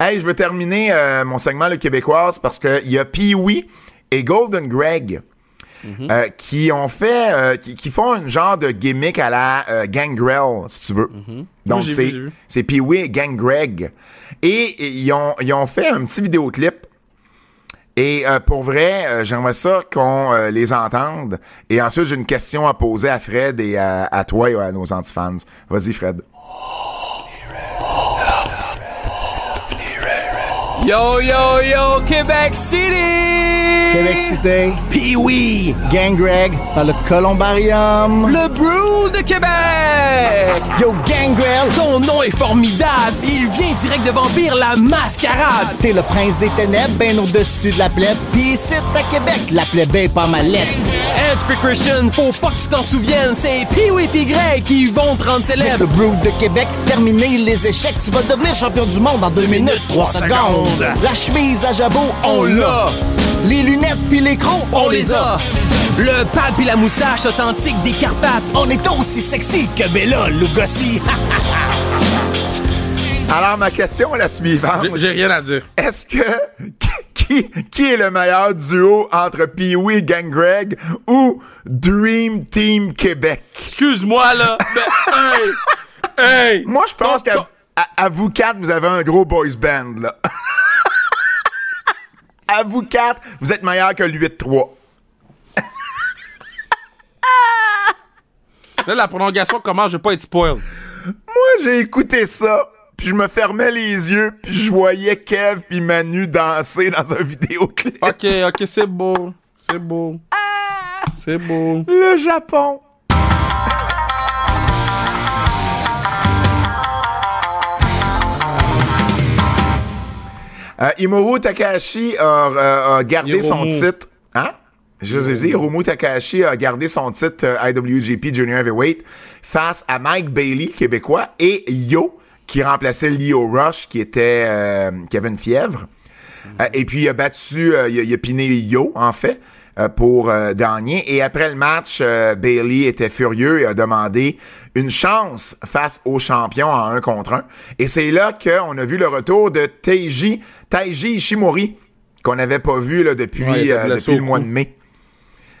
Hey, je veux terminer euh, mon segment Le Québécoise parce que il y a Pee-Wee et Golden Greg. euh, qui ont fait, euh, qui, qui font un genre de gimmick à la euh, Gangrel, si tu veux. Donc Oui, j'ai c'est Pee-Wee et Gang Greg. Et, et ils, ont, ils ont fait un petit vidéoclip. Et euh, pour vrai, euh, j'aimerais ça qu'on euh, les entende. Et ensuite, j'ai une question à poser à Fred et à, à toi et à nos antifans. Vas-y, Fred. Yo, yo, yo, Québec City! Québec City, Pee-Wee! Gang Greg, par le Columbarium. Le Brew de Québec! Yo, Gang Greg, Ton nom est formidable! Il vient direct de Vampire la Mascarade! t'es le prince des ténèbres, ben au-dessus de la plèbe. Pis ici, à Québec, la plèbe est pas mal lettre. Ed puis Christian, faut pas que tu t'en souviennes, c'est Pee-Wee pis Greg qui vont te rendre Le célèbre! Brood de Québec, terminer les échecs, tu vas devenir champion du monde en 2 minutes 3 secondes. La chemise à jabot, on l'a. Les lunettes puis les crocs, On les a! Le pad puis la moustache authentique des Carpates! On est aussi sexy que Bella Lugosi. Alors, ma question est la suivante. J'ai- rien à dire. Est-ce que qui, qui est le meilleur duo entre Pee-Wee et Gang Greg ou Dream Team Québec? Excuse-moi, là. mais, hey! Hey! Moi, je pense qu'à à, à vous quatre, vous avez un gros boys band, là. À vous quatre, vous êtes meilleur que le 8-3. Là, la prolongation commence, je vais pas être spoil. Moi, j'ai écouté ça, puis je me fermais les yeux, puis je voyais Kev puis Manu danser dans un vidéoclip. Ok, ok, c'est beau. C'est beau. C'est beau. Le Japon. Euh, Imoru Takahashi a, euh, a gardé son titre. Hein? Je vous ai dit, Hiromu Takahashi a gardé son titre euh, IWGP Junior Heavyweight face à Mike Bailey, québécois, et Yo, qui remplaçait Leo Rush, qui était euh, qui avait une fièvre. Euh, et puis, il a battu, euh, il, a, il a piné Yo, en fait, pour euh, gagner. Et après le match, euh, Bailey était furieux et a demandé une chance face au champion en un contre un. Et c'est là qu'on a vu le retour de Taiji, Taiji Ishimori, qu'on n'avait pas vu là, depuis, Ouais, euh, depuis le mois de mai.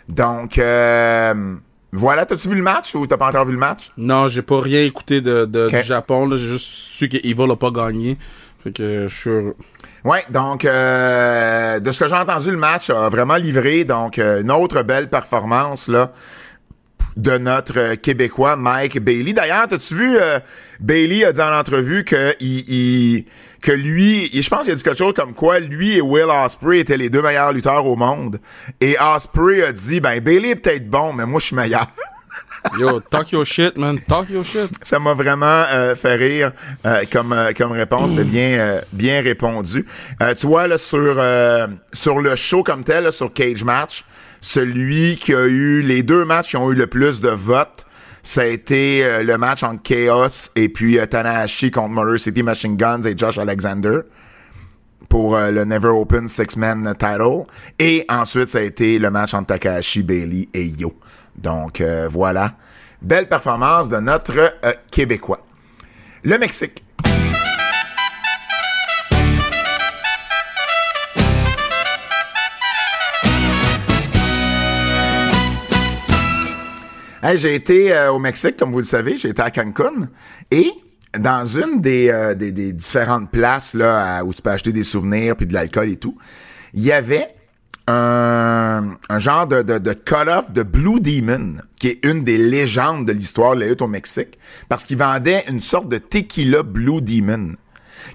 Donc, euh, voilà. T'as-tu vu le match ou t'as pas encore vu le match? Non, j'ai pas rien écouté de, du Japon. J'ai juste su que Evil a pas gagné. Fait que je suis heureux. Ouais, donc euh, de ce que j'ai entendu, le match a vraiment livré. Donc euh, une autre belle performance là de notre Québécois Mike Bailey. D'ailleurs, t'as-tu vu euh, Bailey a dit en entrevue que il, il- que lui, je pense qu'il a dit quelque chose comme quoi lui et Will Osprey étaient les deux meilleurs lutteurs au monde. Et Osprey a dit ben Bailey est peut-être bon, mais moi je suis meilleur. Yo, talk your shit, man. Talk your shit. Ça m'a vraiment euh, fait rire euh, comme, euh, comme réponse. C'est bien, répondu. Tu vois, sur, le show comme tel, sur Cage Match, celui qui a eu les deux matchs qui ont eu le plus de votes, ça a été le match entre Chaos et puis Tanahashi contre Motor City Machine Guns et Josh Alexander pour le Never Open Six-Man title. Et ensuite, ça a été le match entre Takahashi, Bailey et Yo. Donc, euh, voilà. Belle performance de notre euh, Québécois. Le Mexique. J'ai été euh, au Mexique, comme vous le savez, j'ai été à Cancun et dans une des, différentes places là où tu peux acheter des souvenirs puis de l'alcool et tout, il y avait un, un genre de, de, de cut-off de Blue Demon, qui est une des légendes de l'histoire de la lutte au Mexique, parce qu'il vendait une sorte de tequila Blue Demon.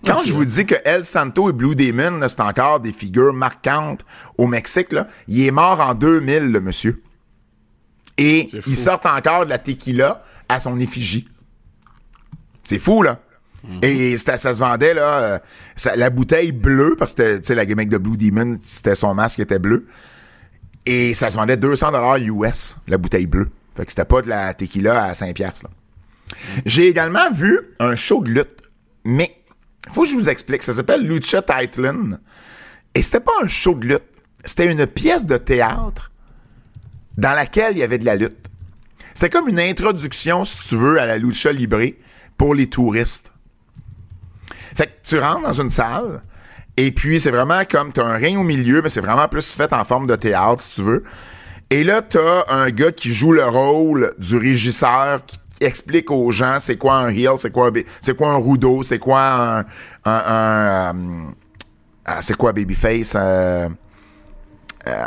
Quand je vous dis que El Santo et Blue Demon, c'est encore des figures marquantes au Mexique, là, il est mort en 2000, le monsieur. Et ils sortent encore de la tequila à son effigie. C'est fou, là. Et ça se vendait, là, euh, la bouteille bleue, parce que tu sais, la gimmick de Blue Demon, c'était son masque qui était bleu. Et ça se vendait 200 dollars US, la bouteille bleue. Fait que c'était pas de la tequila à 5 piastres. J'ai également vu un show de lutte, mais faut que je vous explique. Ça s'appelle Lucha Titan. Et c'était pas un show de lutte. C'était une pièce de théâtre dans laquelle il y avait de la lutte. C'était comme une introduction, si tu veux, à la Lucha Libre pour les touristes. Fait que tu rentres dans une salle, et puis c'est vraiment comme, t'as un ring au milieu, mais c'est vraiment plus fait en forme de théâtre, si tu veux. Et là, t'as un gars qui joue le rôle du régisseur qui explique aux gens c'est quoi un heel, c'est quoi c'est quoi un rudo, c'est quoi un, un, un, euh, ah, c'est quoi babyface euh, euh,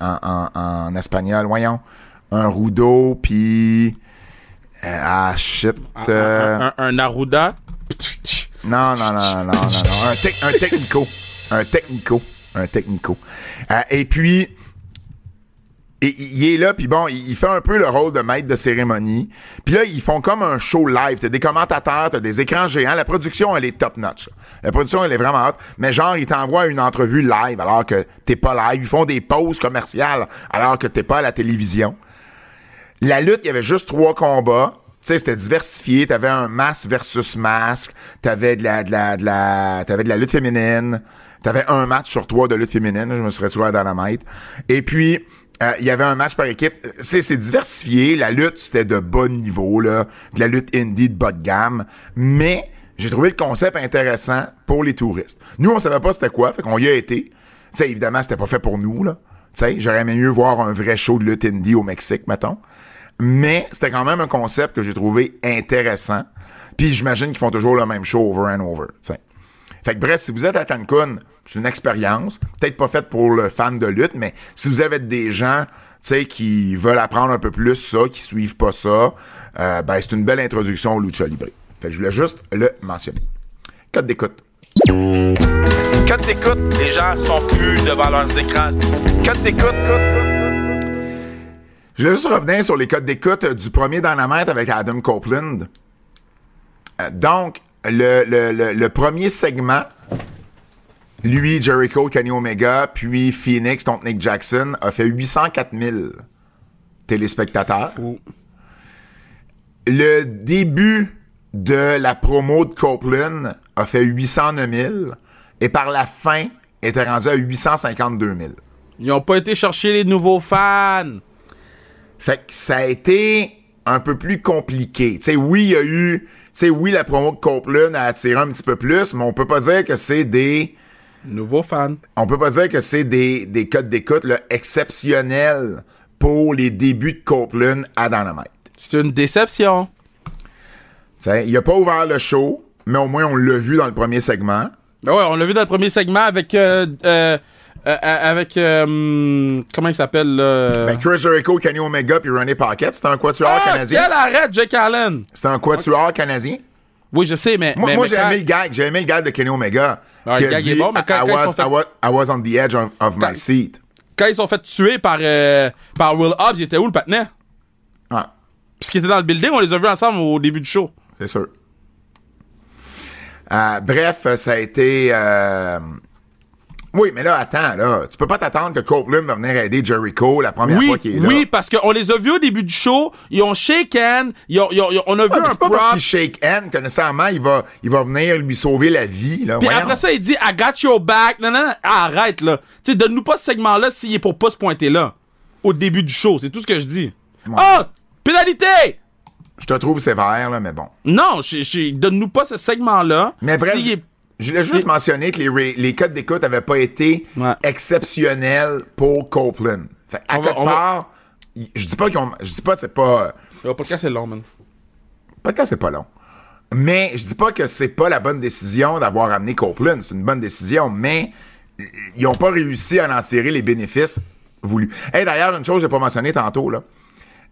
en, en espagnol, voyons, un rudo, puis euh, ah shit, euh, un Aruda. Non, non, non, non, non, non. Un, un technico. Un technico. Un technico. Euh, et puis, et- il est là, puis bon, il, fait un peu le rôle de maître de cérémonie. Puis là, ils font comme un show live. T'as des commentateurs, t'as des écrans géants. La production, elle est top notch. La production, elle est vraiment haute. Mais genre, ils t'envoient une entrevue live alors que t'es pas live. Ils font des pauses commerciales alors que t'es pas à la télévision. La lutte, il y avait juste trois combats. Tu sais, c'était diversifié. T'avais un masque versus masque. T'avais de la, de la, de la, t'avais de la lutte féminine. T'avais un match sur trois de lutte féminine. Je me serais trouvé à Dynamite. Et puis, euh, il y avait un match par équipe. C'est, c'est diversifié. La lutte, c'était de bas niveau, là. De la lutte indie de bas de gamme. Mais, j'ai trouvé le concept intéressant pour les touristes. Nous, on savait pas c'était quoi. Fait qu'on y a été. Tu sais, évidemment, c'était pas fait pour nous, là. Tu sais, j'aurais aimé mieux voir un vrai show de lutte indie au Mexique, mettons. Mais c'était quand même un concept que j'ai trouvé intéressant. Puis j'imagine qu'ils font toujours le même show over and over. Fait que bref, si vous êtes à Cancun, c'est une expérience. Peut-être pas faite pour le fan de lutte, mais si vous avez des gens qui veulent apprendre un peu plus ça, qui suivent pas ça, euh, ben c'est une belle introduction au Lucha Libre. Fait que je voulais juste le mentionner. Code d'écoute. Code d'écoute. Les gens sont plus devant leurs écrans. Code d'écoute. Je vais juste revenir sur les codes d'écoute du premier Dynamite avec Adam Copeland. Euh, donc, le, le, le, le premier segment, lui, Jericho, Kenny Omega, puis Phoenix, donc Nick Jackson, a fait 804 000 téléspectateurs. Le début de la promo de Copeland a fait 809 000 et par la fin, était rendu à 852 000. Ils ont pas été chercher les nouveaux fans. Fait que ça a été un peu plus compliqué. Tu sais, oui, il y a eu... Tu sais, oui, la promo de Copeland a attiré un petit peu plus, mais on peut pas dire que c'est des... Nouveaux fans. On peut pas dire que c'est des, des codes d'écoute exceptionnels pour les débuts de Copeland à Dynamite. C'est une déception. Tu sais, il a pas ouvert le show, mais au moins on l'a vu dans le premier segment. Ben ouais, on l'a vu dans le premier segment avec. euh, euh, euh, avec. euh, comment il s'appelle, là? Ben, Chris Jericho, Kenny Omega puis Ronnie Pocket, c'était un quatuor ah, canadien. quel arrête, Jake Allen! C'était un quatuor canadien? Oui, je sais, mais. Moi, mais- moi mais j'ai quand- aimé le gag. J'ai aimé le gag de Kenny Omega. Ah, qui le a gag dit, est bon, mais quand- I, quand ils was, sont fait- I, was, I was on the edge of, of my seat. Quand ils sont fait tuer par, euh, par Will Hobbs, il était où le patinet? Ah, Puisqu'il était dans le building, on les a vus ensemble au début du show. c'est sûr. Euh, bref, ça a été... euh, Oui, mais là, attends, là. Tu peux pas t'attendre que Copeland va venir aider Jericho la première Oui, fois qu'il est là. oui, parce qu'on les a vus au début du show, ils ont shake hand, ils ont, ils ont- ils ont- on a vu Ah, mais un c'est pas parce qu'il shake hand que nécessairement il va, il va venir lui sauver la vie. Là. puis Voyons. après ça, il dit « I got your back », non, non, non, arrête, là. Tu sais, donne-nous pas ce segment-là s'il est pour pas se pointer là, au début du show, c'est tout ce que je dis. Oh, pénalité! Je te trouve sévère, là, mais bon. Non, je- je- donne-nous pas ce segment-là. Mais bref, s'il est- je voulais juste Mais- mentionner que les, codes d'écoute n'avaient pas été Ouais. exceptionnels pour Copeland. Fait, à On va- quelque va- part, il- je dis pas qu'ils ont, je dis pas que c'est pas, Le podcast, c'est long, man. pas que c'est pas long. Mais je dis pas que c'est pas la bonne décision d'avoir amené Copeland. C'est une bonne décision, mais ils ont pas réussi à en tirer les bénéfices voulus. Et d'ailleurs, une chose que j'ai pas mentionné tantôt, là.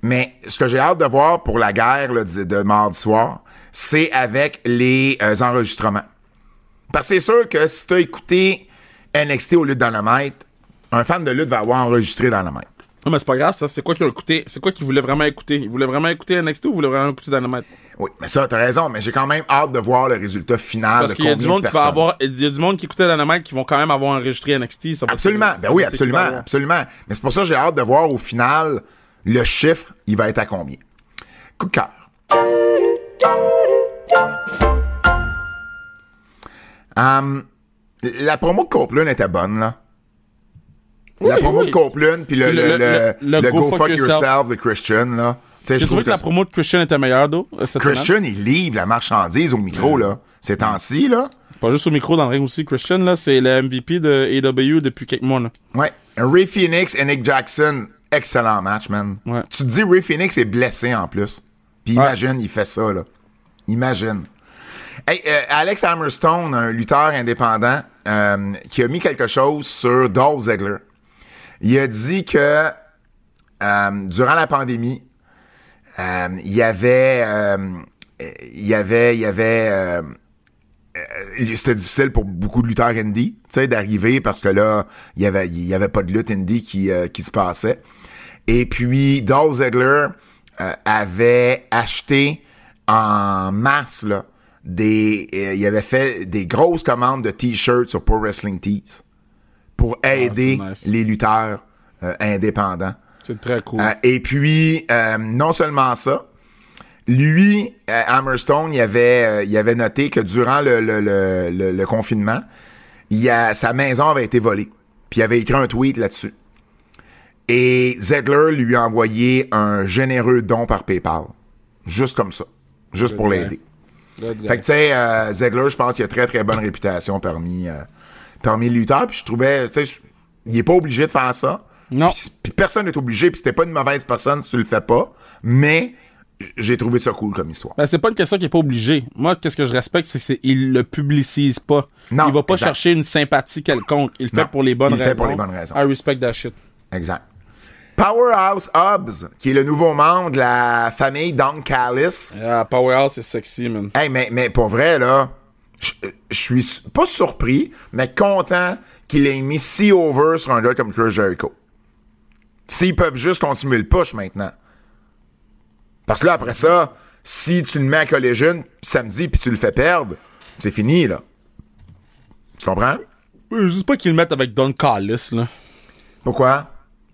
Mais ce que j'ai hâte de voir pour la guerre là, de, de mardi soir, c'est avec les euh, enregistrements. Parce que c'est sûr que si tu as écouté NXT au lieu de Dynamite, un fan de lutte va avoir enregistré Dynamite. Non, mais c'est pas grave, ça. C'est quoi qu'il a écouté? C'est quoi qu'il voulait vraiment écouter? Il voulait vraiment écouter NXT ou il voulait vraiment écouter Dynamite? Oui, mais ça, t'as raison, mais j'ai quand même hâte de voir le résultat final. Parce de qu'il y a du monde de qui va avoir, il y a du monde qui écoutait Dynamite qui vont quand même avoir enregistré NXT. Ça va Absolument. Ben ça oui, absolument, absolument. Mais c'est pour ça que j'ai hâte de voir au final le chiffre, il va être à combien. Coup de cœur. Hum, la promo de Copeland était bonne, là. la promo oui. de Copeland, puis le, le, le- Go Fuck Fuck Yourself. Yourself de Christian, là. J'ai trouvé que la promo de Christian était meilleure, d'eau, semaine. Christian, il livre la marchandise au micro, là. Ces temps-ci, là. Pas juste au micro dans le ring aussi. Christian, là, c'est le MVP de AEW depuis quelques mois, là. Ouais. Ray Phoenix et Nick Jackson, excellent match, man. Ouais. Tu te dis, Ray Phoenix est blessé en plus. Puis Ouais. imagine, il fait ça, là. Imagine. Hey, euh, Alex Hammerstone, un lutteur indépendant, euh, qui a mis quelque chose sur Dolph Ziggler. Il a dit que euh, durant la pandémie, il y avait, il y avait, il y avait, c'était difficile pour beaucoup de lutteurs indie, tu sais, d'arriver parce que là, il y avait, il y avait pas de lutte indie qui, qui se passait. Et puis, Dolph Ziggler euh, avait acheté en masse, là, des, euh, il avait fait des grosses commandes de t-shirts sur Pro Wrestling Tees pour aider c'est nice. les lutteurs euh, indépendants. C'est très cool. Euh, et puis, non seulement ça, lui, Hammerstone, il avait, il avait noté que durant le, le, le, le- le confinement, il a, sa maison avait été volée. Puis il avait écrit un tweet là-dessus. Et Zegler lui a envoyé un généreux don par PayPal. Juste comme ça. Juste pour l'aider. Fait que, tu sais, euh, Zegler, je pense qu'il a très, très bonne réputation parmi, euh, parmi les lutteurs. Puis je trouvais, tu sais, il est pas obligé de faire ça. Non. Puis, personne n'est obligé. Puis c'était pas une mauvaise personne si tu le fais pas. Mais j'ai trouvé ça cool comme histoire. Ben, c'est pas une question qui est pas obligée. Moi, qu'est-ce que je respecte, c'est qu'il le publicise pas. Non, il va pas exact. chercher une sympathie quelconque. Il le Non, fait pour les bonnes il le raisons. fait pour les bonnes raisons. I respect that shit. Exact. Powerhouse Hobbs, qui est le nouveau membre de la famille Don Callis. Yeah, Powerhouse, c'est sexy, man. Hey, mais, mais pour vrai, là, je je suis su- pas surpris, mais content qu'il ait mis si over sur un gars comme Chris Jericho. S'ils peuvent juste continuer le push maintenant. Parce que là, après ça, si tu le mets à Collision samedi puis tu le fais perdre, c'est fini, là. Tu comprends? Oui, juste pas qu'ils le mettent avec Don Callis, là. Pourquoi?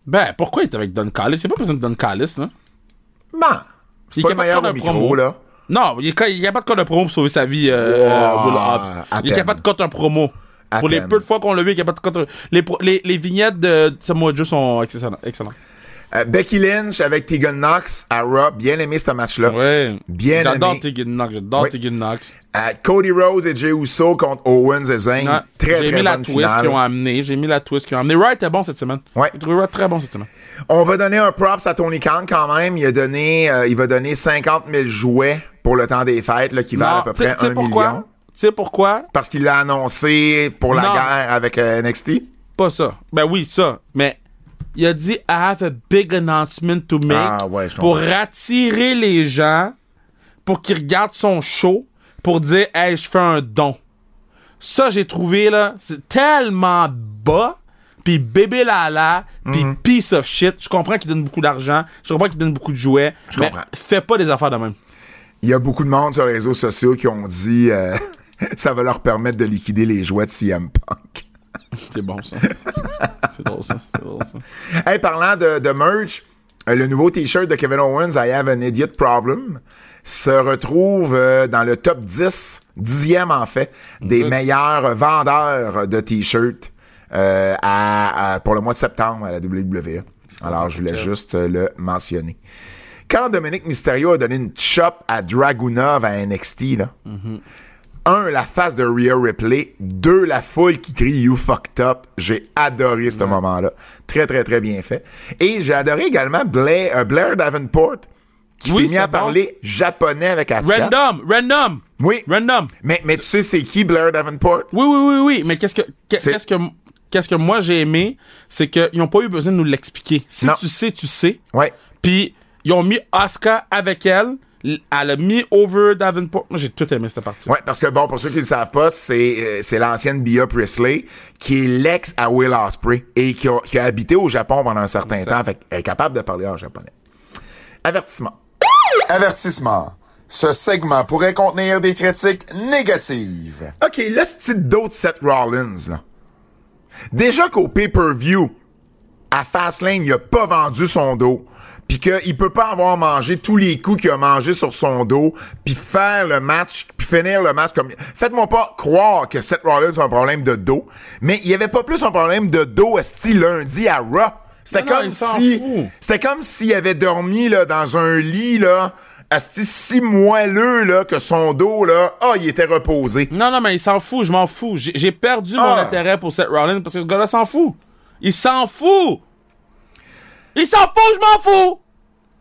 Ben, pourquoi il est avec Don Callis? C'est pas besoin de Don Callis, là. Bon. Il C'est est pas le meilleur au micro, promo. là. Non, il est, capable de coller un promo pour sauver sa vie, euh, Wow, Will Hobbs. Il est capable de coter un promo. À pour les peu de fois qu'on l'a vu, il est capable de coter les, les, les vignettes de Samoa Joe sont excellentes. excellentes. Euh, Becky Lynch avec Tegan Knox à Raw, bien aimé ce match-là. Ouais. Bien J'adore aimé. Tegan Knox. J'adore Oui. Tegan Knox. Euh, Cody Rose et Jey Uso contre Owens et Zayn. Ouais. Très, J'ai très mis la twist qu'ils ont amené. J'ai mis la twist qu'ils ont amené. Wright est bon cette semaine. Ouais. J'ai Wright très bon cette semaine. On va donner un props à Tony Khan quand même. Il a donné, euh, il va donner 50 000 jouets pour le temps des fêtes, là, qui valent à peu près tu sais 1 pourquoi? million. Tu sais pourquoi? Parce qu'il l'a annoncé pour la Non. guerre avec NXT. Pas ça. Ben oui, ça. Mais il a dit I have a big announcement to make Ah, ouais, pour attirer les gens pour qu'ils regardent son show pour dire Hey, je fais un don. Ça, j'ai trouvé là, c'est tellement bas. Puis bébé lala, puis Mhm. piece of shit. Je comprends qu'il donne beaucoup d'argent. Je comprends qu'il donne beaucoup de jouets. Je mais comprends. fais pas des affaires de même. Il y a beaucoup de monde sur les réseaux sociaux qui ont dit euh, ça va leur permettre de liquider les jouets de CM Punk. C'est bon ça. c'est drôle ça. C'est drôle ça. Hey, parlant de, de merch, euh, le nouveau t-shirt de Kevin Owens, I Have an Idiot Problem, se retrouve euh, dans le top 10, dixième en fait, des meilleurs vendeurs de t-shirts euh, à- à- pour le mois de septembre à la WWE. Alors, je voulais juste le mentionner. Quand Dominique Mysterio a donné une chop à Dragunov à NXT, là, un, la face de Rhea Ripley. Deux, la foule qui crie You fucked up. J'ai adoré ce moment-là. Très, très, très bien fait. Et j'ai adoré également Blair, euh, Blair Davenport, qui Oui, s'est mis à bon. parler japonais avec Asuka. Random, random, Oui. random. Mais, mais tu sais, c'est qui Blair Davenport? Oui, oui, oui, oui. Mais qu'est-ce que, qu'est- C'est- qu'est-ce que, qu'est-ce que moi j'ai aimé, c'est qu'ils n'ont pas eu besoin de nous l'expliquer. Si Non. tu sais, tu sais. Ouais. Puis ils ont mis Asuka avec elle. Elle a mis over Davenport. Moi, j'ai tout aimé cette partie. Ouais, parce que bon, pour ceux qui ne le savent pas, c'est euh, c'est l'ancienne Bia Priestley qui est l'ex à Will Ospreay et qui a, qui a habité au Japon pendant un certain temps. Fait qu'elle est capable de parler en japonais. Avertissement. Avertissement. Ce segment pourrait contenir des critiques négatives. OK, là, c'est d'autres Seth Rollins, là. Déjà qu'au pay-per-view, à Fastlane, il a pas vendu son dos, puis qu'il peut pas avoir mangé tous les coups qu'il a mangé sur son dos, puis faire le match, puis finir le match comme... Faites-moi pas croire que Seth Rollins a un problème de dos, mais il y avait pas plus un problème de dos esti lundi à Raw. C'était non, comme si... C'était comme s'il avait dormi là, dans un lit, là, esti si moelleux, là, que son dos, là, ah, il était reposé. Non, non, mais il s'en fout, je m'en fous. J'ai j'ai perdu mon Ah. intérêt pour Seth Rollins parce que ce gars-là s'en fout. Il s'en fout! Il s'en fout, je m'en fous!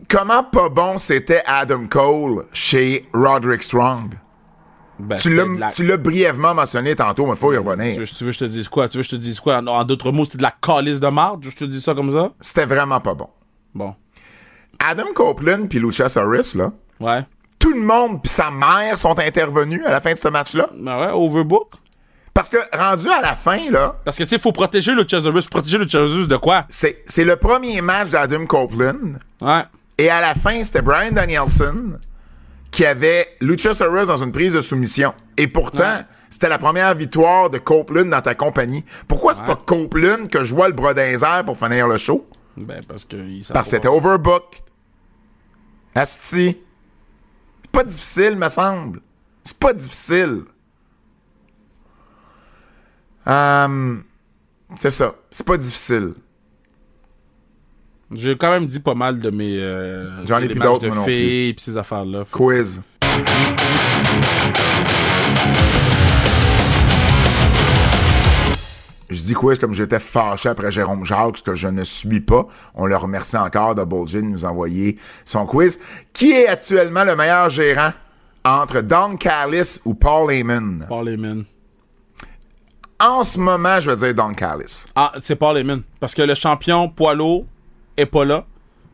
comment pas bon c'était Adam Cole chez Roderick Strong? Ben, Tu l'as, de la- tu l'as brièvement mentionné tantôt, mais faut y Tu revenir. veux, tu veux que je te dise quoi? Tu veux que je te dise quoi? En, en d'autres mots, c'est de la calice de marde? Je te dis ça comme ça? C'était vraiment pas bon. Bon. Adam Copeland puis Luchasaurus, là, Ouais. tout le monde puis sa mère sont intervenus à la fin de ce match-là. Ben ouais, overbook. Parce que rendu à la fin, là, Parce que, tu sais, faut protéger le Chazarus. Protéger le Chazarus de quoi? c'est, c'est le premier match d'Adam Copeland. Ouais. Et à la fin, c'était Brian Danielson qui avait Luchasaurus dans une prise de soumission. Et pourtant, Ouais. c'était la première victoire de Copeland dans ta compagnie. Pourquoi c'est pas Copeland que je vois le bras dans pour finir le show? Ben, parce que. il Parce que c'était overbook. Asti. C'est pas difficile, me semble. C'est pas difficile. Hum, c'est ça. C'est pas difficile. J'ai quand même dit pas mal de mes. Euh, J'en ai plus d'autres, de filles ces affaires-là. Quiz. Je dis quiz comme j'étais fâché après Jérôme Jacques, que je ne suis pas. On le remercie encore de J de nous envoyer son quiz. Qui est actuellement le meilleur gérant entre Don Callis ou Paul Heyman? Paul Heyman. En ce moment, je vais dire Don Callis. Ah, c'est Paul Heyman. Parce que le champion poids lourd est pas là.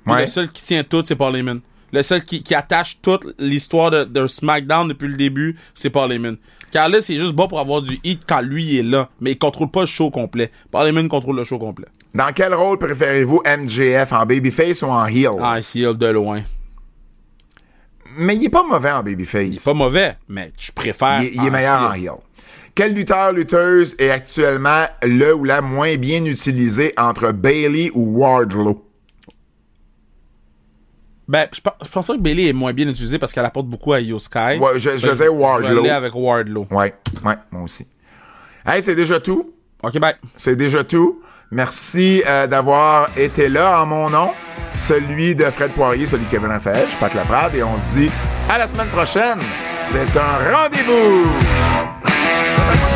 Puis Ouais. Le seul qui tient tout, c'est Paul Heyman. Le seul qui, qui attache toute l'histoire de, de SmackDown depuis le début, c'est Paul Heyman. Carlis, c'est juste bon pour avoir du hit quand lui est là, mais il contrôle pas le show complet. Paul Heyman contrôle le show complet. Dans quel rôle préférez-vous MJF, en babyface ou en heel? Ah, heel de loin. Mais il est pas mauvais en babyface. Il est pas mauvais, mais je préfère. Il, est- il est en meilleur en heel. Quel lutteur, lutteuse est actuellement le ou la moins bien utilisé entre Bailey ou Wardlow? Ben, je, pe- je pense que Bailey est moins bien utilisé parce qu'elle apporte beaucoup à Io Sky. Ouais, je- je disais Wardlow. Je vais avec Wardlow. Ouais, ouais, moi aussi. Hey, c'est déjà tout. Ok, bye. C'est déjà tout. Merci euh, d'avoir été là en mon nom. Celui de Fred Poirier, celui de Kevin Raphaël, je suis Pat Laprade et on se dit à la semaine prochaine. C'est un rendez-vous! Thank you.